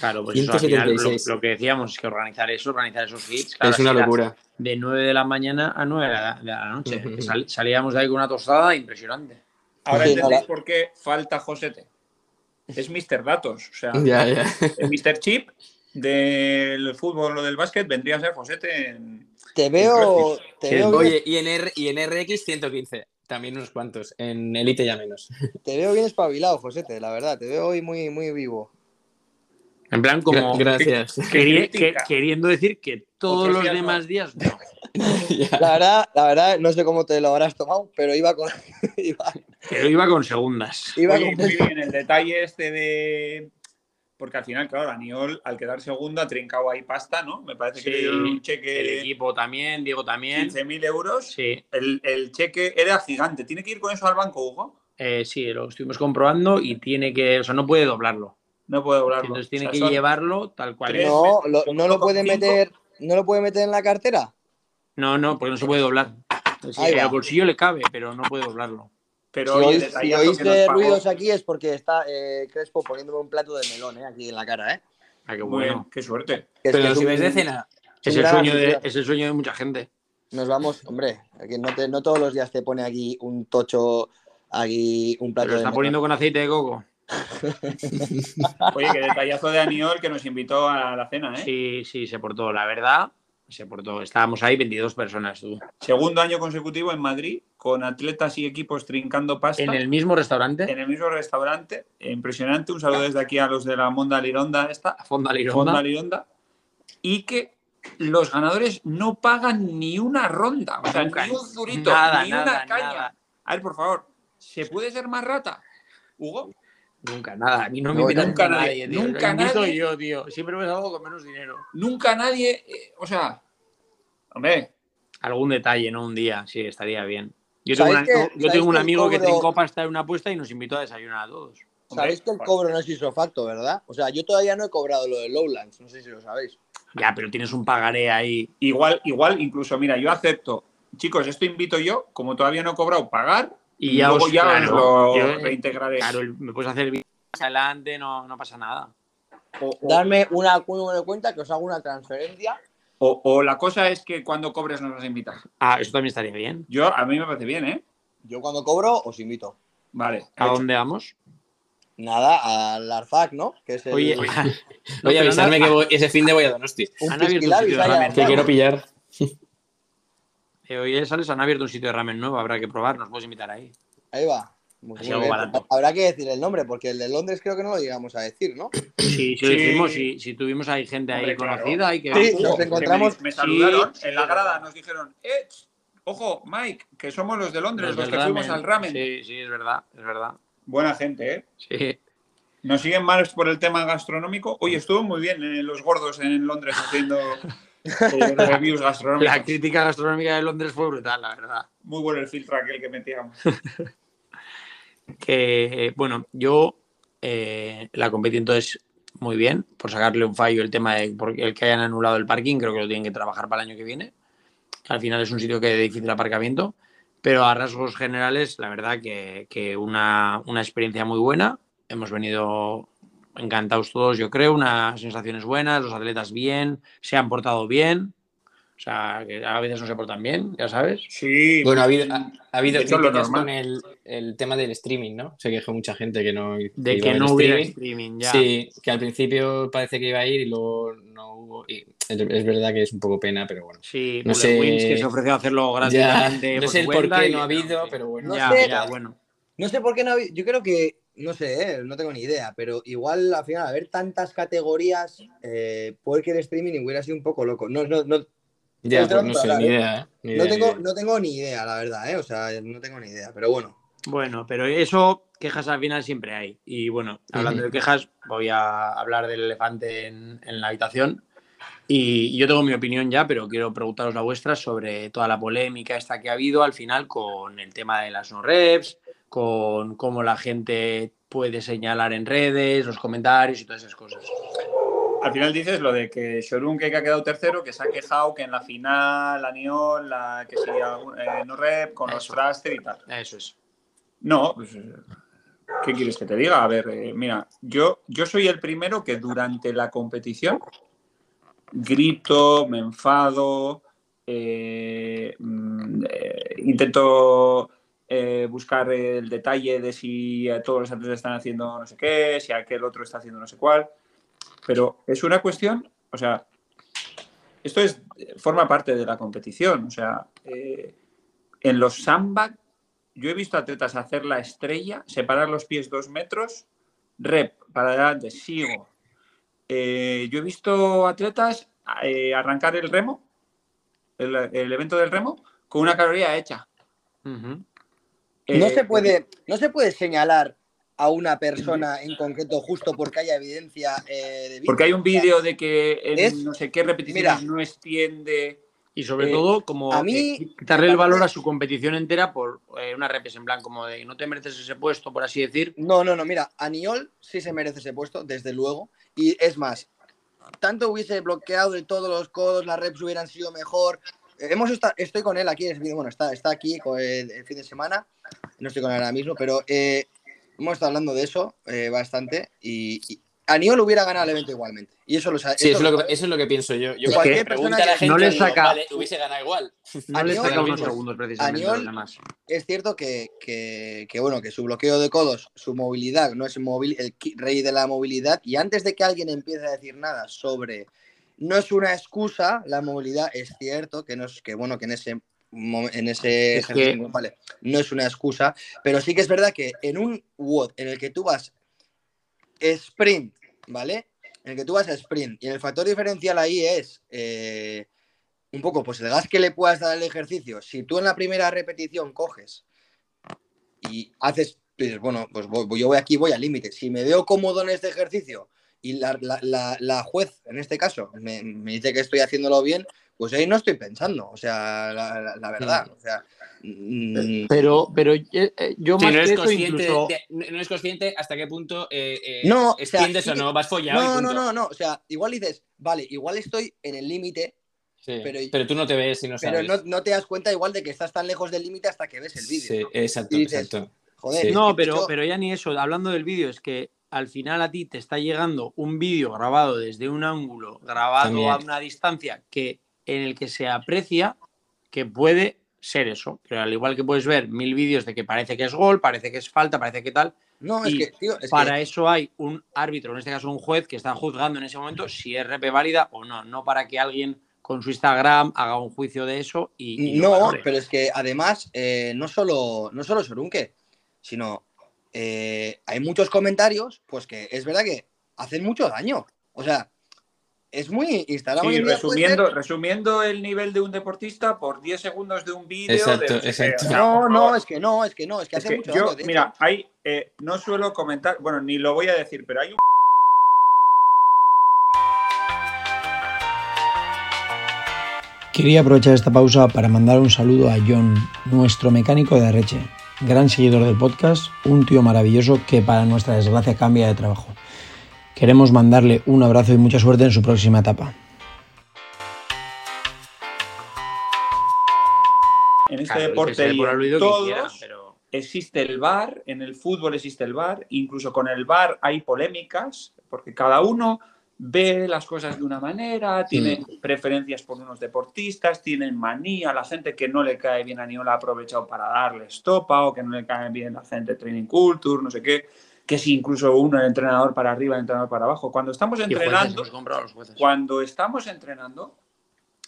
Claro, pues eso, al final, lo, 176. lo que decíamos es que organizar eso, organizar esos hits, claro, es una locura. De 9 de la mañana a 9 de la, de la noche. Sal- salíamos de ahí con una tostada impresionante. Ahora entendéis por qué falta Josete. Es Mr. Datos. O sea, Ya, ya. el Mr. Chip del fútbol o del básquet vendría a ser Josete en... Te veo, te veo, bien, Oye, y en, R- y en RX 115, también unos cuantos. En Elite ya menos. te veo bien espabilado, Josete, la verdad. Te veo hoy muy, muy vivo. En plan, como Gra- Gracias. que- queriendo decir que todos los no. demás días no. La verdad, la verdad, no sé cómo te lo habrás tomado, pero iba con. iba, Pero iba con segundas. iba Oye, con- muy bien, el detalle este de... Porque al final, claro, Daniel, al quedar segundo, ha trincado ahí pasta, ¿no? Me parece que le dieron un El cheque equipo también, Diego también. 15.000 euros. Sí, El, el cheque era gigante. ¿Tiene que ir con eso al banco, Hugo? eh, sí, lo estuvimos comprobando y tiene que, o sea, no puede doblarlo. No puedo hablarlo. Entonces tiene O sea, que llevarlo tal cual. es. No, lo- no lo puede meter, no lo puede meter en la cartera. No, no, porque no se puede doblar. Entonces, Ahí eh, bolsillo le cabe, pero no puede doblarlo. Pero si oís, si oíste ruidos aquí es porque está eh, Crespo poniéndome un plato de melón eh, aquí en la cara, ¿eh? Ah, qué bueno. qué suerte. Es Pero si un- ves de cena. Es el, sueño de, anfitrión. es el sueño de mucha gente. Nos vamos, hombre, aquí no, te- no todos los días te pone aquí un tocho, aquí un plato Pero lo de está melón. poniendo con aceite de coco. Oye, qué detallazo de Aniol que nos invitó a la cena, ¿eh? Sí, sí, se portó. La verdad, se portó. Estábamos ahí 22 personas, tú. Segundo año consecutivo en Madrid, con atletas y equipos trincando pasta. En el mismo restaurante, en el mismo restaurante. Impresionante. Un saludo desde aquí a los de la Monda Lironda esta. Fonda Fonda Lironda. Lironda. Y que los ganadores no pagan ni una ronda. O sea, Nunca. ni un zurito, Nada, ni nada, una caña. nada. A ver, por favor, ¿se puede ser más rata? Hugo, Nunca, nada. A mí no me No, nunca nunca nadie, nadie, tío. nunca nadie. yo, tío. Siempre me salgo con menos dinero. nunca nadie. eh, o sea, hombre, Algún detalle, ¿no? Un día, sí, estaría bien. Yo tengo, ¿Sabéis una- que- yo sabéis tengo un que amigo que cobro- trincó pasta en una apuesta y nos invitó a desayunar a todos. Sabéis que el cobro no es isofacto, ¿verdad? O sea, yo todavía no he cobrado lo de Lowlands, no sé si lo sabéis. Ya, pero tienes un pagaré ahí. igual, igual, incluso, mira, yo acepto. Chicos, esto invito yo, como todavía no he cobrado, pagar. Y ya os, ya claro, lo yo, eh, reintegraré. Claro, me puedes hacer vídeos más adelante, no, no pasa nada. O, o- Darme una un número de cuenta que os hago una transferencia. o- o la cosa es que cuando cobres nos vas a invitar. Ah, eso también estaría bien. Yo, a mí me parece bien, ¿eh? Yo cuando cobro os invito. Vale. ¿A hecho. dónde vamos? Nada, al Arfac, ¿no? Que es el, Oye, Oye, avisarme que voy- ese fin de voy a Donosti. un Que quiero pillar. Eh, hoy sales han abierto un sitio de ramen nuevo, habrá que probar, nos puedes invitar ahí. Ahí va. Habrá que decir el nombre, porque el de Londres creo que no lo llegamos a decir, ¿no? Sí, sí, lo Sí. dijimos, si, si tuvimos ahí gente ahí claro. conocida, hay que Sí, nos encontramos- Me, me saludaron Sí. en la grada, nos dijeron, eh, ojo, Mike, que somos los de Londres, los, que fuimos al ramen. Sí, sí, es verdad, es verdad. Buena gente, ¿eh? Sí. Nos siguen más por el tema gastronómico. Oye, estuvo muy bien eh, los gordos en Londres haciendo eh, reviews. La crítica gastronómica de Londres fue brutal, la verdad. Muy bueno el filtro aquel que metíamos. Que, bueno, yo eh, la competí entonces muy bien, por sacarle un fallo el tema de por el que hayan anulado el parking, creo que lo tienen que trabajar para el año que viene. Al final es un sitio que de difícil aparcamiento, pero a rasgos generales, la verdad que, que una, una experiencia muy buena. Hemos venido encantados todos, yo creo, unas sensaciones buenas, los atletas bien, se han portado bien. O sea, que a veces no se portan bien, ya sabes. Sí. Bueno, ha habido, ha, ha habido críticas normal. con el, el tema del streaming, ¿no? Se quejó mucha gente que no De iba que no hubiera streaming. streaming ya. Sí, que al principio parece que iba a ir y luego no hubo. Y es, es verdad que es un poco pena, pero bueno. Sí, No sé- Wins que se ofreció a hacerlo Ya, gratuitamente. no sé el por qué no ha habido, pero bueno. No ya, sé. ya, bueno. No sé por qué no ha habido. Yo creo que. No sé, eh, no tengo ni idea, pero igual al final, haber tantas categorías, eh, puede que el streaming hubiera sido un poco loco. No, no, no, Ya, no tengo pues no que sé, hablar, ni idea, ¿eh? Ni no ni tengo, idea. no tengo ni idea, la verdad, ¿eh? O sea, no tengo ni idea, pero bueno. Bueno, pero eso, quejas al final siempre hay. Y bueno, hablando de quejas, voy a hablar del elefante en, en la habitación. Y yo tengo mi opinión ya, pero quiero preguntaros la vuestra sobre toda la polémica esta que ha habido al final con el tema de las no reps, con cómo la gente puede señalar en redes, los comentarios y todas esas cosas. Al final dices lo de que Shorun, que ha quedado tercero, que se ha quejado que en la final, Aniol, la que sí, eh, no rep, con los Eso. thruster y tal. Eso es. No, pues, eh, ¿qué quieres que te diga? A ver, eh, mira, yo, yo soy el primero que durante la competición grito, me enfado, eh, mm, eh, intento eh, buscar el detalle de si todos los atletas están haciendo no sé qué, si aquel otro está haciendo no sé cuál. Pero es una cuestión, o sea, esto es, forma parte de la competición. O sea, eh, en los sandbag yo he visto atletas hacer la estrella, separar los pies dos metros, rep, para adelante, sigo. Eh, yo he visto atletas arrancar el remo, el, evento del remo, con una caloría hecha. No Eh, se puede, no se puede señalar a una persona en concreto justo porque haya evidencia eh, de. Porque hay un vídeo de que en Es- no sé qué repeticiones mira. no extiende. Y sobre Eh, todo, como a mí eh, quitarle el valor a su competición entera por eh, una repes en plan como de no te mereces ese puesto, por así decir. No, no, no, mira, Aniol sí se merece ese puesto, desde luego. Y es más, tanto hubiese bloqueado de todos los codos, las reps hubieran sido mejor. Eh, Hemos esta- estoy con él aquí, bueno, está, está aquí el, el fin de semana, no estoy con él ahora mismo, pero eh, hemos estado hablando de eso eh, bastante y, y Aniol hubiera ganado el evento igualmente. Y eso lo sabe. Sí, eso es, lo que, eso es lo que pienso yo. Yo Es cuando que persona la gente, no le digo, saca- vale, hubiese ganado igual. No le Aniol- saca unos segundos precisamente. Aniol- es cierto que, que- que, bueno, que su bloqueo de codos, su movilidad, no es móvil, el ki- rey de la movilidad. Y antes de que alguien empiece a decir nada sobre no es una excusa, la movilidad es cierto que no es que bueno que en ese en ese Es que- ejercicio, vale, no es una excusa, pero sí que es verdad que en un WOD en el que tú vas sprint, ¿vale? En el que tú vas a sprint y el factor diferencial ahí es eh, un poco pues el gas que le puedas dar al ejercicio. Si tú en la primera repetición coges y haces, pues, bueno, pues voy- yo voy aquí, voy al límite. Si me veo cómodo en este ejercicio y la, la- la- la juez, en este caso, me, me dice que estoy haciéndolo bien, pues ahí no estoy pensando, o sea, la, la- la verdad, o sea, mm, Pero, pero eh, eh, yo Sí, más no, que eres eso consciente incluso... de- no eres consciente hasta qué punto eh, eh, No, o sea, extiendes sí o que- no, vas follado. no, no, punto. no, no, o sea, igual dices, vale, igual estoy en el límite, Sí, Pero- pero, tú no te ves y no pero sabes. no, no te das cuenta igual de que estás tan lejos del límite hasta que ves el vídeo. Sí, exacto, dices, exacto. Joder, Sí. No, que pero, pero ya ni eso. Hablando del vídeo, es que al final a ti te está llegando un vídeo grabado desde un ángulo, grabado También. a una distancia que en el que se aprecia que puede ser eso. Pero al igual que puedes ver mil vídeos de que parece que es gol, parece que es falta, parece que tal. No, es que, tío, es para que- eso hay un árbitro, en este caso un juez, que está juzgando en ese momento si es RP válida o no. No para que alguien con su Instagram haga un juicio de eso y, No, pero es que además, eh, no solo, no solo Sorunque, sino eh, hay muchos comentarios, pues que es verdad que hacen mucho daño. O sea, es muy Instagram. Sí, puede resumiendo, ser- resumiendo el nivel de un deportista por 10 segundos de un vídeo. Exacto, de exacto. No, no, es que no, es que no, es que Es hace que mucho yo, daño. de mira, hecho. hay, eh, no suelo comentar, bueno, ni lo voy a decir, pero hay un Quería aprovechar esta pausa para mandar un saludo a John, nuestro mecánico de Arreche, gran seguidor del podcast, un tío maravilloso que para nuestra desgracia cambia de trabajo. Queremos mandarle un abrazo y mucha suerte en su próxima etapa. en este Claro, deporte y en todos pero- existe el VAR, en el fútbol existe el VAR, incluso con el VAR hay polémicas, porque cada uno ve las cosas de una manera, tiene preferencias por unos deportistas, tienen manía, la gente que no le cae bien a Niol ha aprovechado para darle estopa o que no le cae bien la gente Training Culture, no sé qué, que si incluso uno el entrenador para arriba, el entrenador para abajo. Cuando estamos entrenando, jueces. cuando estamos entrenando,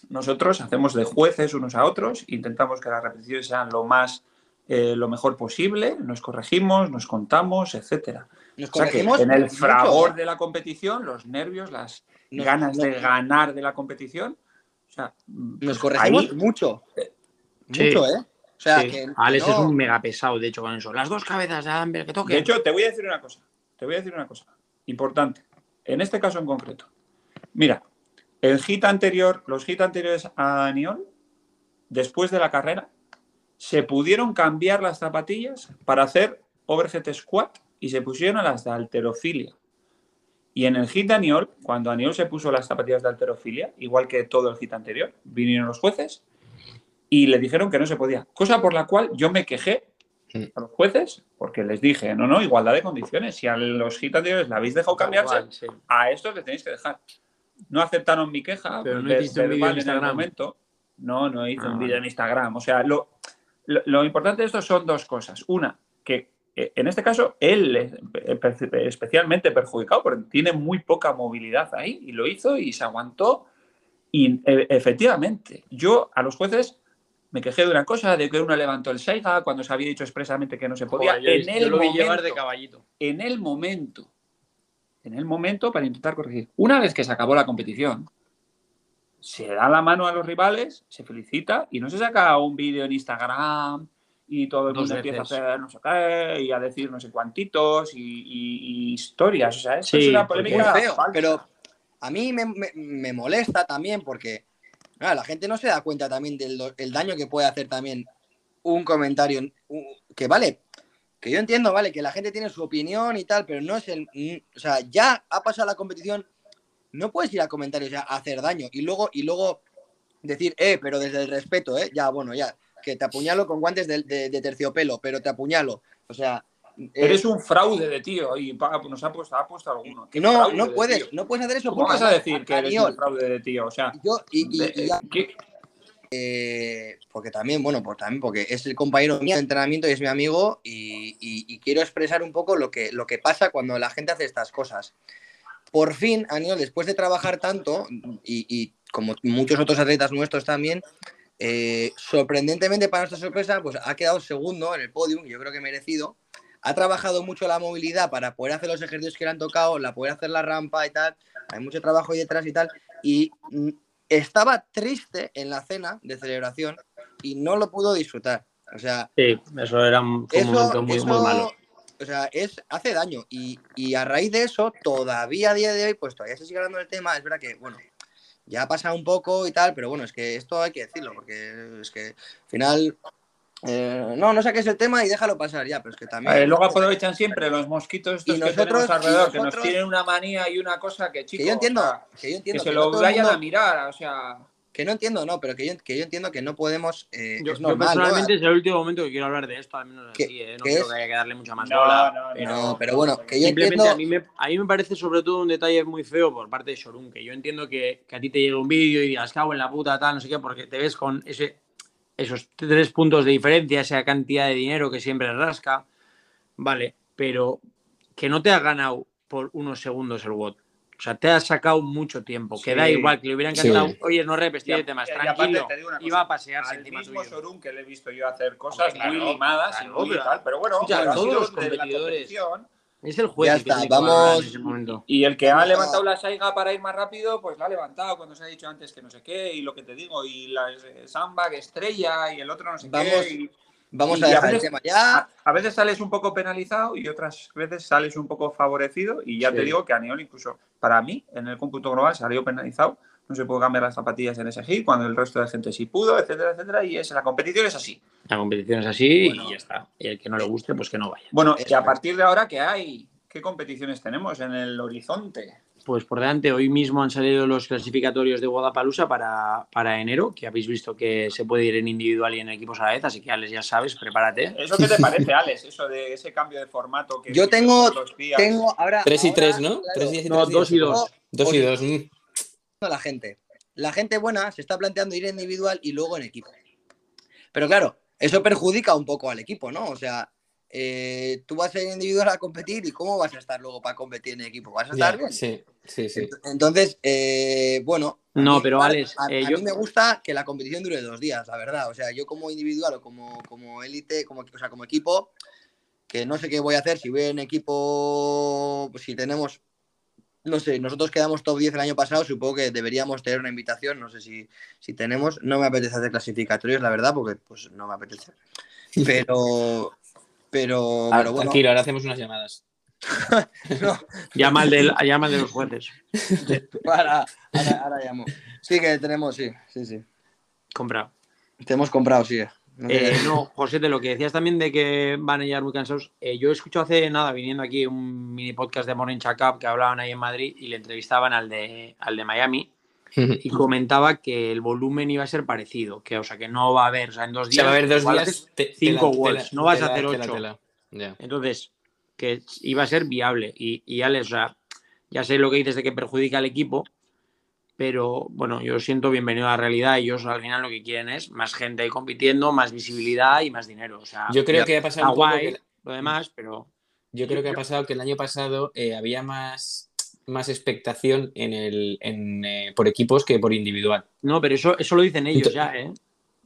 nosotros hacemos de jueces unos a otros, intentamos que las repeticiones sean lo más eh, lo mejor posible, nos corregimos, nos contamos, etcétera. Nos O sea que corregimos en el mucho, fragor ¿eh? de la competición, los nervios, las Nos- ganas de nos- ganar de la competición, o sea, Nos corregimos ahí- mucho. Sí. Mucho, ¿eh? O sea, Sí. que Alex no- es un mega pesado, de hecho, con eso. Las dos cabezas de Amber que toque. De hecho, te voy a decir una cosa. Te voy a decir una cosa importante. En este caso en concreto. Mira, el hit anterior, los hits anteriores a Aniol, después de la carrera, se pudieron cambiar las zapatillas para hacer overhead squat y se pusieron a las de alterofilia. Y en el hit de Aniol, cuando Aniol se puso las zapatillas de alterofilia, igual que todo el hit anterior, vinieron los jueces y le dijeron que no se podía. Cosa por la cual yo me quejé a los jueces porque les dije, no, no, igualdad de condiciones. Si a los hit anteriores la habéis dejado cambiarse, Igual, sí. a estos les tenéis que dejar. No aceptaron mi queja, Pero no hiciste un vídeo en el Instagram. momento. No, no hice Ah, un vídeo en Instagram. O sea, lo, lo, lo importante de esto son dos cosas. Una, que en este caso él es eh, especialmente perjudicado porque tiene muy poca movilidad ahí y lo hizo y se aguantó. Y eh, efectivamente, yo a los jueces me quejé de una cosa, de que uno levantó el Saiga cuando se había dicho expresamente que no se podía. Joder, yo, en yo el vi momento, llevar de caballito. en el momento, en el momento para intentar corregir. Una vez que se acabó la competición, se da la mano a los rivales, se felicita y no se saca un vídeo en Instagram y todo el mundo empieza a veces. hacer no sé qué y a decir no sé cuantitos y, y- y historias. O sea, Sí, es una polémica feo, falsa. pero a mí me, me- me molesta también porque claro, la gente no se da cuenta también del el daño que puede hacer también un comentario un- que vale, que yo entiendo, vale, que la gente tiene su opinión y tal, pero no es el... O sea, ya ha pasado la competición, no puedes ir a comentarios ya a hacer daño y luego, y luego decir, eh, pero desde el respeto, eh, ya, bueno, ya, que te apuñalo con guantes de, de- de terciopelo, pero te apuñalo. O sea... Eres un fraude de tío y nos ha puesto, ha puesto alguno. ¿Qué no, no de puedes, tío? no puedes hacer eso. ¿Cómo vas a decir que eres un fraude de tío? O sea, yo y, y- de- y ya, ¿qué- eh, porque también, bueno, pues también porque es el compañero mío de entrenamiento y es mi amigo y, y- quiero expresar un poco lo que, lo que pasa cuando la gente hace estas cosas. Por fin, Aniol, después de trabajar tanto y como muchos otros atletas nuestros también, eh, sorprendentemente para nuestra sorpresa, pues ha quedado segundo en el podium, yo creo que merecido. Ha trabajado mucho la movilidad para poder hacer los ejercicios que le han tocado, la poder hacer la rampa y tal. Hay mucho trabajo ahí detrás y tal. Y mm, estaba triste en la cena de celebración y no lo pudo disfrutar. O sea, Sí, eso era un eso, momento muy, eso, muy malo. O sea, es, hace daño. Y, y a raíz de eso, todavía a día de hoy, pues todavía se sigue hablando del tema. Es verdad que, bueno, ya ha pasado un poco y tal, pero bueno, es que esto hay que decirlo, porque es que al final. eh, no, no saques el tema y déjalo pasar ya, pero es que también. Eh, luego aprovechan siempre los mosquitos estos Y que nosotros- tenemos alrededor, que nos tienen una manía y una cosa que, chicos, que yo entiendo, o sea, que yo entiendo que se lo vayan mundo- a mirar, o sea... Que no entiendo, no, pero que yo, que yo entiendo que no podemos. eh, Yo, es yo normal, ¿no? personalmente es el último momento que quiero hablar de esto, al menos Que- así, ¿eh? No creo es- que haya que darle mucha más No, bola. no, no. pero No, pero bueno, que yo simplemente entiendo. a, mí me, a mí me parece sobre todo un detalle muy feo por parte de Shorun, que yo entiendo que, que a ti te llegue un vídeo y digas, cago en la puta, tal, no sé qué, porque te ves con ese, esos tres puntos de diferencia, esa cantidad de dinero que siempre rasca, vale, pero que no te ha ganado por unos segundos el WOT. O sea, te ha sacado mucho tiempo. Que Sí. da igual, que le hubieran Sí. encantado. Oye, no repes, Y a- temas, y aparte tranquilo. Iba a pasearse Al encima mismo tuyo. Sorun que le he visto yo hacer cosas Hombre, claro, muy limadas claro, y muy pero- tal, pero bueno, Escucha, pero todos los competidores-. Es el juez Ya que está, que vamos- en ese momento. Y el que ha levantado la saiga para ir más rápido, pues la ha levantado cuando se ha dicho antes que no sé qué, y lo que te digo, y la eh, sandbag estrella, y el otro no sé Vamos- qué. y- Vamos y a a dejar el tema ya. a, a veces sales un poco penalizado y otras veces sales un poco favorecido, y ya Sí. te digo que a Aniol incluso para mí, en el cómputo global, salió penalizado. No se pudo cambiar las zapatillas en ese hit, cuando el resto de gente sí pudo, etcétera, etcétera, y es, la competición es así. La competición es así Bueno. y ya está. Y el que no le guste, pues que no vaya. Bueno, y a partir de ahora, ¿qué hay? ¿Qué competiciones tenemos en el horizonte? Pues por delante, hoy mismo han salido los clasificatorios de Guadalajara para, para enero, que habéis visto que se puede ir en individual y en equipos a la vez, así que Alex, ya sabes, prepárate. ¿Eso qué te parece, Alex? Eso de ese cambio de formato que Yo tengo, todos los días? tengo ahora. 3 y ahora, 3, ¿no? claro, 3 días y No, tres dos y días. dos. Dos y dos. mm. la gente. La gente buena se está planteando ir en individual y luego en equipo. Pero claro, eso perjudica un poco al equipo, ¿no? O sea, eh, tú vas en individual a competir y ¿cómo vas a estar luego para competir en equipo? ¿Vas a estar Ya, bien? Sí, sí, sí. Entonces, eh, bueno. a No, mí- pero a- Alex, a, eh, a yo- mí me gusta que la competición dure dos días, la verdad. O sea, yo como individual o como, como élite, como, o sea, como equipo, que no sé qué voy a hacer si voy en equipo, pues, si tenemos, no sé, nosotros quedamos top 10 el año pasado, supongo que deberíamos tener una invitación, no sé si, si tenemos, no me apetece hacer clasificatorios, la verdad, porque pues no me apetece. Pero, pero, Ah, pero bueno, Tranquilo, ahora hacemos unas llamadas. no, Llama al, del, llama al de los jueces. para, ahora, ahora llamo. Sí que tenemos, sí, sí, sí. Compra. Te hemos comprado, sí. No. Eh, no, José, de lo que decías también de que van a llegar muy cansados, eh, yo escucho hace nada, viniendo aquí, un mini podcast de Morning Check Up que hablaban ahí en Madrid y le entrevistaban al de, al de Miami y comentaba que el volumen iba a ser parecido, que o sea que no va a haber, o sea, en dos días, va a haber dos días. te- cinco tela- no vas a hacer tela- ocho. Entonces, que iba a ser viable. Y, y Alex, o sea, ya sé lo que dices de que perjudica al equipo, pero bueno, yo siento bienvenido a la realidad. Ellos al final lo que quieren es más gente ahí compitiendo, más visibilidad y más dinero. O sea, Yo creo ya que ha pasado un poco que- lo demás, pero Yo creo que ha pasado que el año pasado eh, había más, más expectación en el, en, eh, por equipos que por individual. no, pero eso, eso lo dicen ellos ya, ¿eh?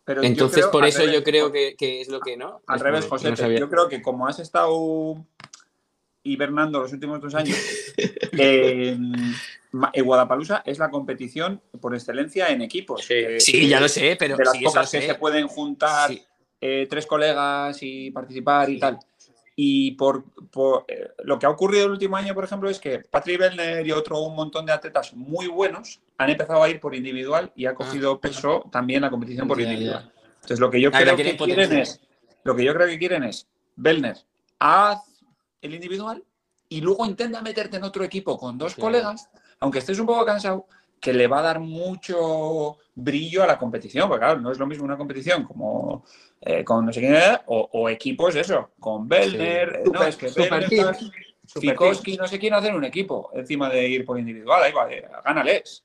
Pero Entonces, creo- por eso revés, yo creo que, que es lo que no. Al Es revés, José, no yo creo que como has estado hibernando los últimos dos años, eh, Guadalajara es la competición por excelencia en equipos. Sí. Eh, Sí, ya lo sé, pero de las sí, pocas que sé. se pueden juntar Sí. eh, tres colegas y participar y tal. Y por, por, eh, lo que ha ocurrido el último año, por ejemplo, es que Patrick Bellner y otro un montón de atletas muy buenos han empezado a ir por individual y ha cogido peso también la competición por Ah. Individual. Entonces, lo que yo Ah, creo que quieren es, lo que yo creo que quieren es, Bellner, haz el individual y luego intenta meterte en otro equipo con dos colegas, aunque estés un poco cansado, que le va a dar mucho brillo a la competición, porque claro, no es lo mismo una competición como eh, con no sé quién era, o, o equipos eso, con Bellner, eh, no, es que Super Fikowski, no sé quién hacer un equipo encima de ir por individual, ahí vale, gánales.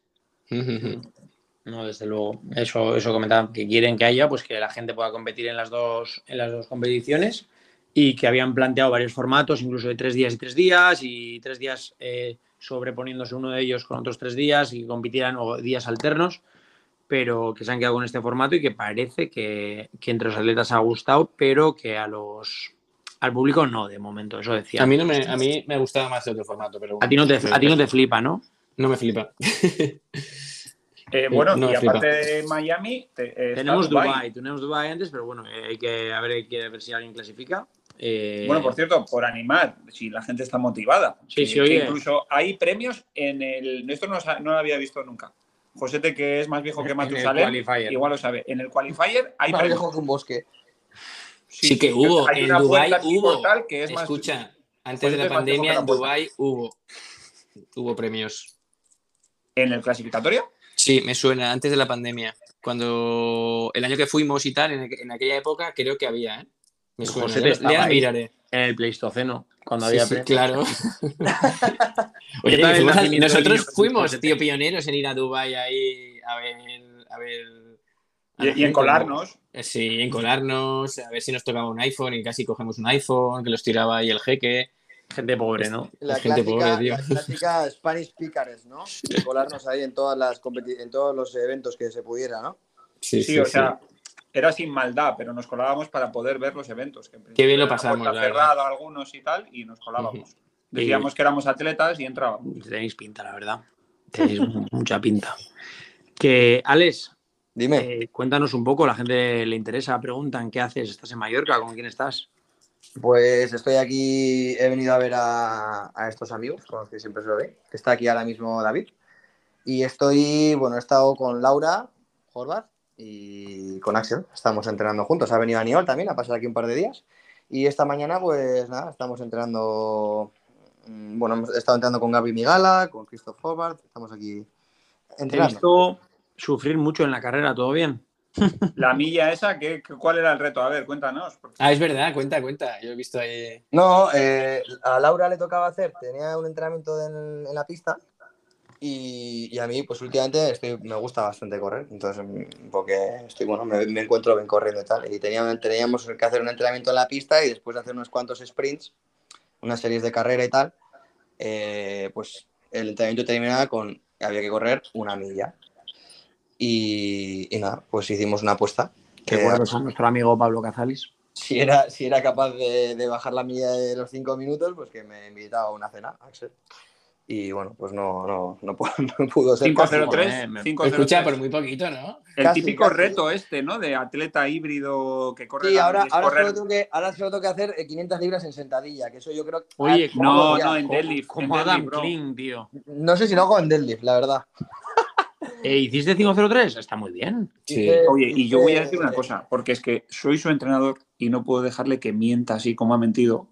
No, desde luego. Eso, eso comentaban que quieren que haya, pues que la gente pueda competir en las dos, en las dos competiciones y que habían planteado varios formatos, incluso de tres días y tres días, y tres días eh, sobreponiéndose uno de ellos con otros tres días y compitieran o días alternos, pero que se han quedado con este formato y que parece que, que entre los atletas ha gustado, pero que a los al público no, de momento, eso decía. A mí, no me, a mí me gustaba más el otro formato, pero a ti no te, a ti no te flipa, ¿no? no me flipa. Eh, bueno, no y aparte de Miami, te- eh, Tenemos Dubái. Dubai, tenemos Dubai antes, pero bueno, eh, hay que a ver, hay que ver si alguien clasifica. Eh, Bueno, por cierto, por animar, si la gente está motivada. Sí, que- sí, que oye. incluso hay premios en el. Esto no, no lo había visto nunca. Josete, que es más viejo que qualifier. igual lo sabe. En el qualifier hay Más premios. lejos que un bosque. Sí, que hubo, hay en una hubo. que es más- Escucha, antes de la pandemia la en. Dubái hubo, hubo premios. ¿En el clasificatorio? Sí, me suena, antes de la pandemia. Cuando el año que fuimos y tal, en, en aquella época creo que había, ¿eh? José ya, estaba ahí. miraré. En el Pleistoceno, cuando Sí, había sí, claro. Oye, fuimos nosotros fuimos, tío, pioneros en ir a Dubái ahí a ver, a ver. a Y, en colarnos. ¿no? Sí, en colarnos, a ver si nos tocaba un iPhone y casi cogemos un iPhone, que los tiraba ahí el jeque. Gente pobre, ¿no? La Gente clásica, pobre, tío. la clásica Spanish Picares, ¿no? Colarnos ahí en todas las competi- en todos los eventos que se pudiera, ¿no? Sí, Sí, o sea, era sin maldad, pero nos colábamos para poder ver los eventos. que Qué bien lo pasamos, la cerrada algunos y tal, y nos colábamos. Decíamos que éramos atletas y entrábamos. Tenéis pinta, la verdad. Tenéis mu- mucha pinta. Que, Alex, Dime. eh, cuéntanos un poco, la gente le interesa, preguntan, ¿qué haces? ¿Estás en Mallorca? ¿Con quién estás? Pues estoy aquí, he venido a ver a, a estos amigos con los que siempre se lo ve, que está aquí ahora mismo David. Y estoy, bueno, he estado con Laura Horvath y con Axel. Estamos entrenando juntos. Ha venido Aniol también a pasar aquí un par de días. Y esta mañana, pues nada, estamos entrenando Mm, Bueno, hemos estado entrando con Gaby Migala, con Christoph Hobart, estamos aquí Te he entrenando. visto sufrir mucho en la carrera, ¿todo bien? La milla esa, ¿qué, qué- ¿cuál era el reto? A ver, cuéntanos. porque- Ah, es verdad, cuenta, cuenta. Yo he visto ahí. No, eh, a Laura le tocaba hacer, tenía un entrenamiento en, en la pista y, y a mí, pues últimamente estoy, me gusta bastante correr, entonces, mm, porque estoy, bueno, me, me encuentro bien corriendo y tal. Y teníamos, teníamos que hacer un entrenamiento en la pista y después de hacer unos cuantos sprints, unas series de carrera y tal, eh, pues el entrenamiento terminaba con, había que correr una milla. Y, y nada, pues hicimos una apuesta. Que recuerdos a nuestro amigo Pablo Cazalis. si era, si era capaz de, de bajar la milla de los cinco minutos, pues que me invitaba a una cena, Axel. Y bueno, pues no, no, no, pudo, no pudo ser. 503, eh, me- 503. Escucha, por muy poquito, ¿no? El Casi, típico casi. reto este, ¿no? De atleta híbrido que corre. Sí, la- ahora, ahora, correr- solo tengo que, ahora solo tengo que hacer eh, 500 libras en sentadilla, que eso yo creo que... Oye, Ah, no, no, en deadlift. Como en Adam. Kling, tío. No sé si lo hago en deadlift, la verdad. Eh, ¿Hiciste 503? Está muy bien. Sí. Oye, y yo voy a decir una cosa, porque es que soy su entrenador y no puedo dejarle que mienta así como ha mentido.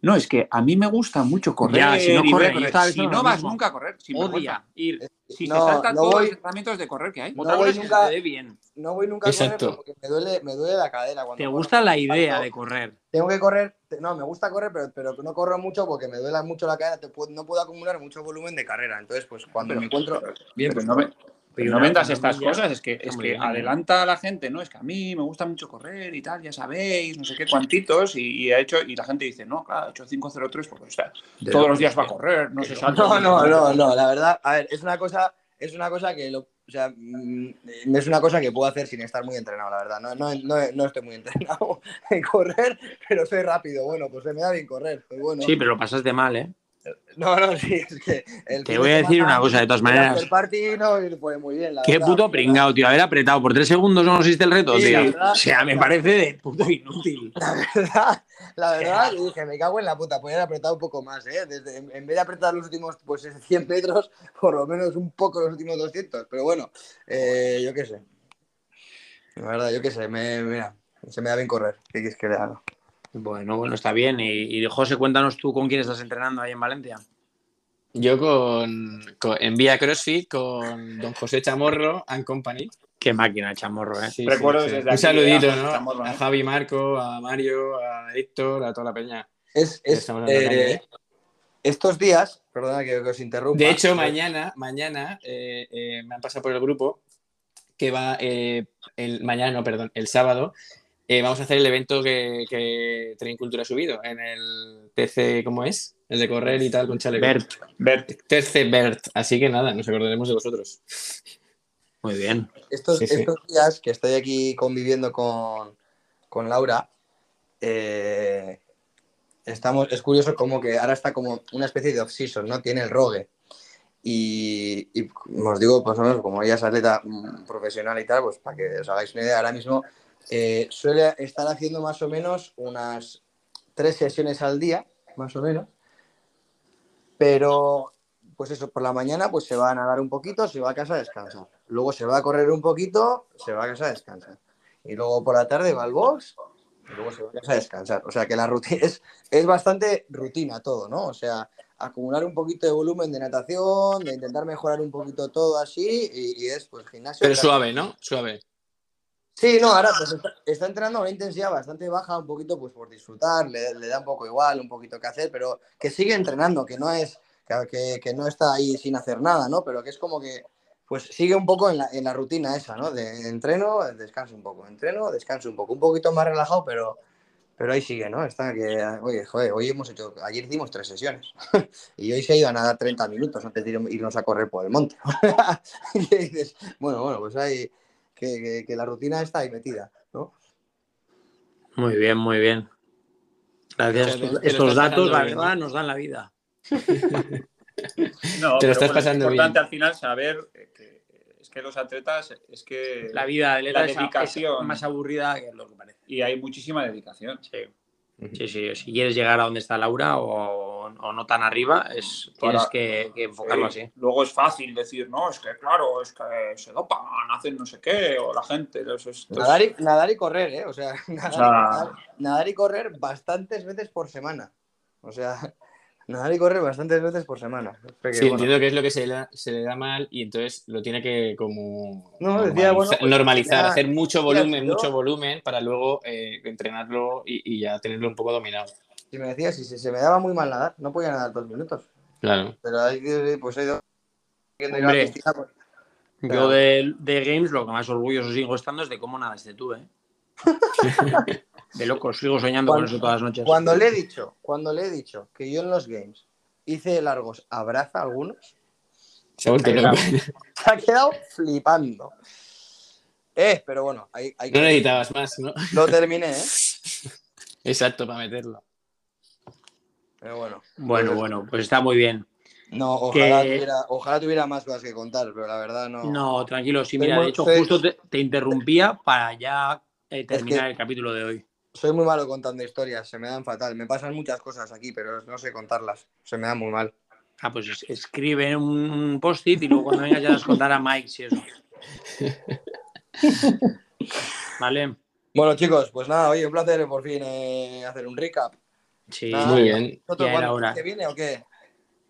No, es que a mí me gusta mucho correr. Ya, si no correr. si no vas mismo. nunca a correr, sin Odia ir. Si No, se salta no todos voy- los entrenamientos de correr que hay. Otra voy que nunca- bien. No voy nunca a correr Exacto. porque me duele, me duele la cadera. Cuando ¿Te corro. gusta la idea de correr? Tengo que correr, no, me gusta correr, pero, pero no corro mucho porque me duele mucho la cadera, te puedo- no puedo acumular mucho volumen de carrera. Entonces, pues cuando Pero- me encuentro bien, pero pues no, ve- pero no vendas estas cosas, es que, es que bien, adelanta a la gente, ¿no? Es que a mí me gusta mucho correr y tal, ya sabéis, no sé qué cuantitos, y, y ha hecho, y la gente dice, no, claro, ha hecho 5.03 porque o sea, De todos lo los días va a correr, no se. No, no, no, no, la verdad, a ver, es una cosa, es una cosa que lo, o sea, mm, es una cosa que puedo hacer sin estar muy entrenado, la verdad. No, no, no, no estoy muy entrenado en correr, pero soy rápido. Bueno, pues se me da bien correr, pero bueno. Sí, pero lo pasaste mal, ¿eh? No, no, sí, es que el Te voy a decir una cosa, de todas el maneras. after party no fue muy bien, la Qué verdad. puto pringao, tío. Haber apretado por tres segundos no consiste el reto, Sí, tío. verdad. O sea, me parece de puto inútil. La verdad, la verdad, dije, me cago en la puta, podría haber apretado un poco más, ¿eh? Desde- en vez de apretar los últimos pues, 100 metros, por lo menos un poco los últimos 200. Pero bueno, eh, yo qué sé. La verdad, yo qué sé, me, mira, se me da bien correr. ¿Qué quieres que le haga? Bueno, bueno, está bien. Y, y, José, cuéntanos tú con quién estás entrenando ahí en Valencia. Yo con, con- en Vía CrossFit con don José Chamorro and Company. Qué máquina, chamorro, ¿eh? Sí, Recuerdos sí, sí. desde Un saludito, a ¿no? Chamorro, A ¿eh? Javi Marco, a Mario, a Héctor, a toda la peña. Es, es, eh, ¿eh? estos días, perdona que, os interrumpa. De hecho, eh, mañana, mañana eh, eh, me han pasado por el grupo que va eh, el mañana, no, perdón, el sábado. Eh, vamos a hacer el evento que, que Train Cultura ha subido en el TC, ¿cómo es? El de correr y tal con chaleco. Bert, Bert, TC Bert. Así que nada, nos acordaremos de vosotros. muy bien. Estos, Sí, sí. estos días que estoy aquí conviviendo con, con Laura, eh, estamos, es curioso como que ahora está como una especie de off-season, ¿no? Tiene el rogue. Y, y os digo, pues como ella es atleta mm, profesional y tal, pues para que os hagáis una idea, ahora mismo eh, suele estar haciendo más o menos unas tres sesiones al día, más o menos. Pero, pues eso, por la mañana pues se va a nadar un poquito, se va a casa a descansar. Luego se va a correr un poquito, se va a casa a descansar. Y luego por la tarde va al box y luego se va a casa a descansar. O sea que la rutina es, es bastante rutina todo, ¿no? O sea, acumular un poquito de volumen de natación, de intentar mejorar un poquito todo así y, y es pues gimnasio. Pero suave, ¿no? Suave. Sí, no, ahora pues está, está entrenando a una intensidad bastante baja, un poquito pues por disfrutar, le, le da un poco igual, un poquito que hacer, pero que sigue entrenando, que no es, que, que- no está ahí sin hacer nada, ¿no? Pero que es como que pues sigue un poco en la, en la rutina esa, ¿no? De entreno, descanso un poco, entreno, descanso un poco, un poquito más relajado, pero, pero ahí sigue, ¿no? Está que, oye, joder, hoy hemos hecho, ayer hicimos tres sesiones y hoy se ha ido a nadar 30 minutos antes de ir- irnos a correr por el monte. y dices, bueno, bueno, pues hay que, que- que la rutina está ahí metida, ¿no? Muy bien, muy bien. Gracias. Estos, datos, la verdad, ¿no? nos dan la vida. no, Te lo estás bueno, pasando es importante bien. al final saber que, que- es que los atletas, es que La vida de La dedicación. es más aburrida que lo que parece. y hay muchísima dedicación. Sí. Sí, sí, si quieres llegar a donde está Laura o, o no tan arriba, es, tienes Para- que, que enfocarlo Sí, así. Luego es fácil decir, no, es que claro, es que se dopan, hacen no sé qué, o la gente. Eso es, esto es- Nadar y, nadar y correr, ¿eh? O sea, nadar, sea- nadar- nadar y correr bastantes veces por semana. O sea, Nadar y correr bastantes veces por semana. Porque, Sí, bueno, entiendo que es lo que se le, da, se le da mal y entonces lo tiene que como No, decía, bueno, pues, normalizar, ya- hacer mucho volumen, yo- mucho volumen para luego eh, entrenarlo y, y ya tenerlo un poco dominado. Si me decía, si se, se me daba muy mal nadar, no podía nadar dos minutos. Claro. Pero hay que, pues Hombre. piscina, pues, Yo de, de Games lo que más orgulloso sigo estando es de cómo nadaste tú, ¿eh? De locos, sigo soñando con eso todas las noches. Cuando le he dicho, cuando le he dicho que yo en los games hice largos abraza a algunos, Se ha loco. se quedado flipando. Eh, pero bueno, hay, hay No que- necesitabas más, ¿no? lo terminé, ¿eh? Exacto, para meterlo. Pero bueno. Bueno, Pues- bueno, pues está muy bien. No, ojalá, Que- tuviera, ojalá tuviera más cosas que contar, pero la verdad no. No, tranquilo, sí, mira, de hecho, justo te, te interrumpía para ya eh, terminar que- el capítulo de hoy. Soy muy malo contando historias, se me dan fatal. Me pasan muchas cosas aquí, pero no sé contarlas. Se me dan muy mal. Ah, pues es- escribe un post-it y luego cuando vengas ya las contar a Mike si eso. Vale, Bueno, chicos, pues nada, oye, un placer por fin eh, hacer un recap. sí. Nada, Muy bien. ¿Nosotros cuándo- hora. ¿El mes que viene o qué?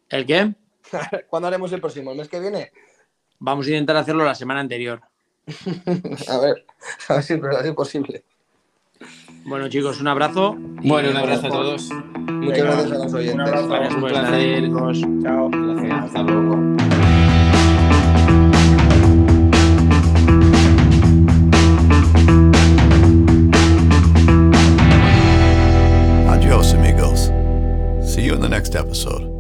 ¿El qué? ¿Cuándo haremos el próximo? ¿El mes que viene? Vamos a intentar hacerlo la semana anterior. A ver, a ver si a ver si es posible. Bueno, chicos, un abrazo. Bueno, un abrazo a todos. Muchas Venga, gracias a los un oyentes. abrazo. Gracias Un estar placer. chicos. Chao. Hasta luego. See you in the next episode.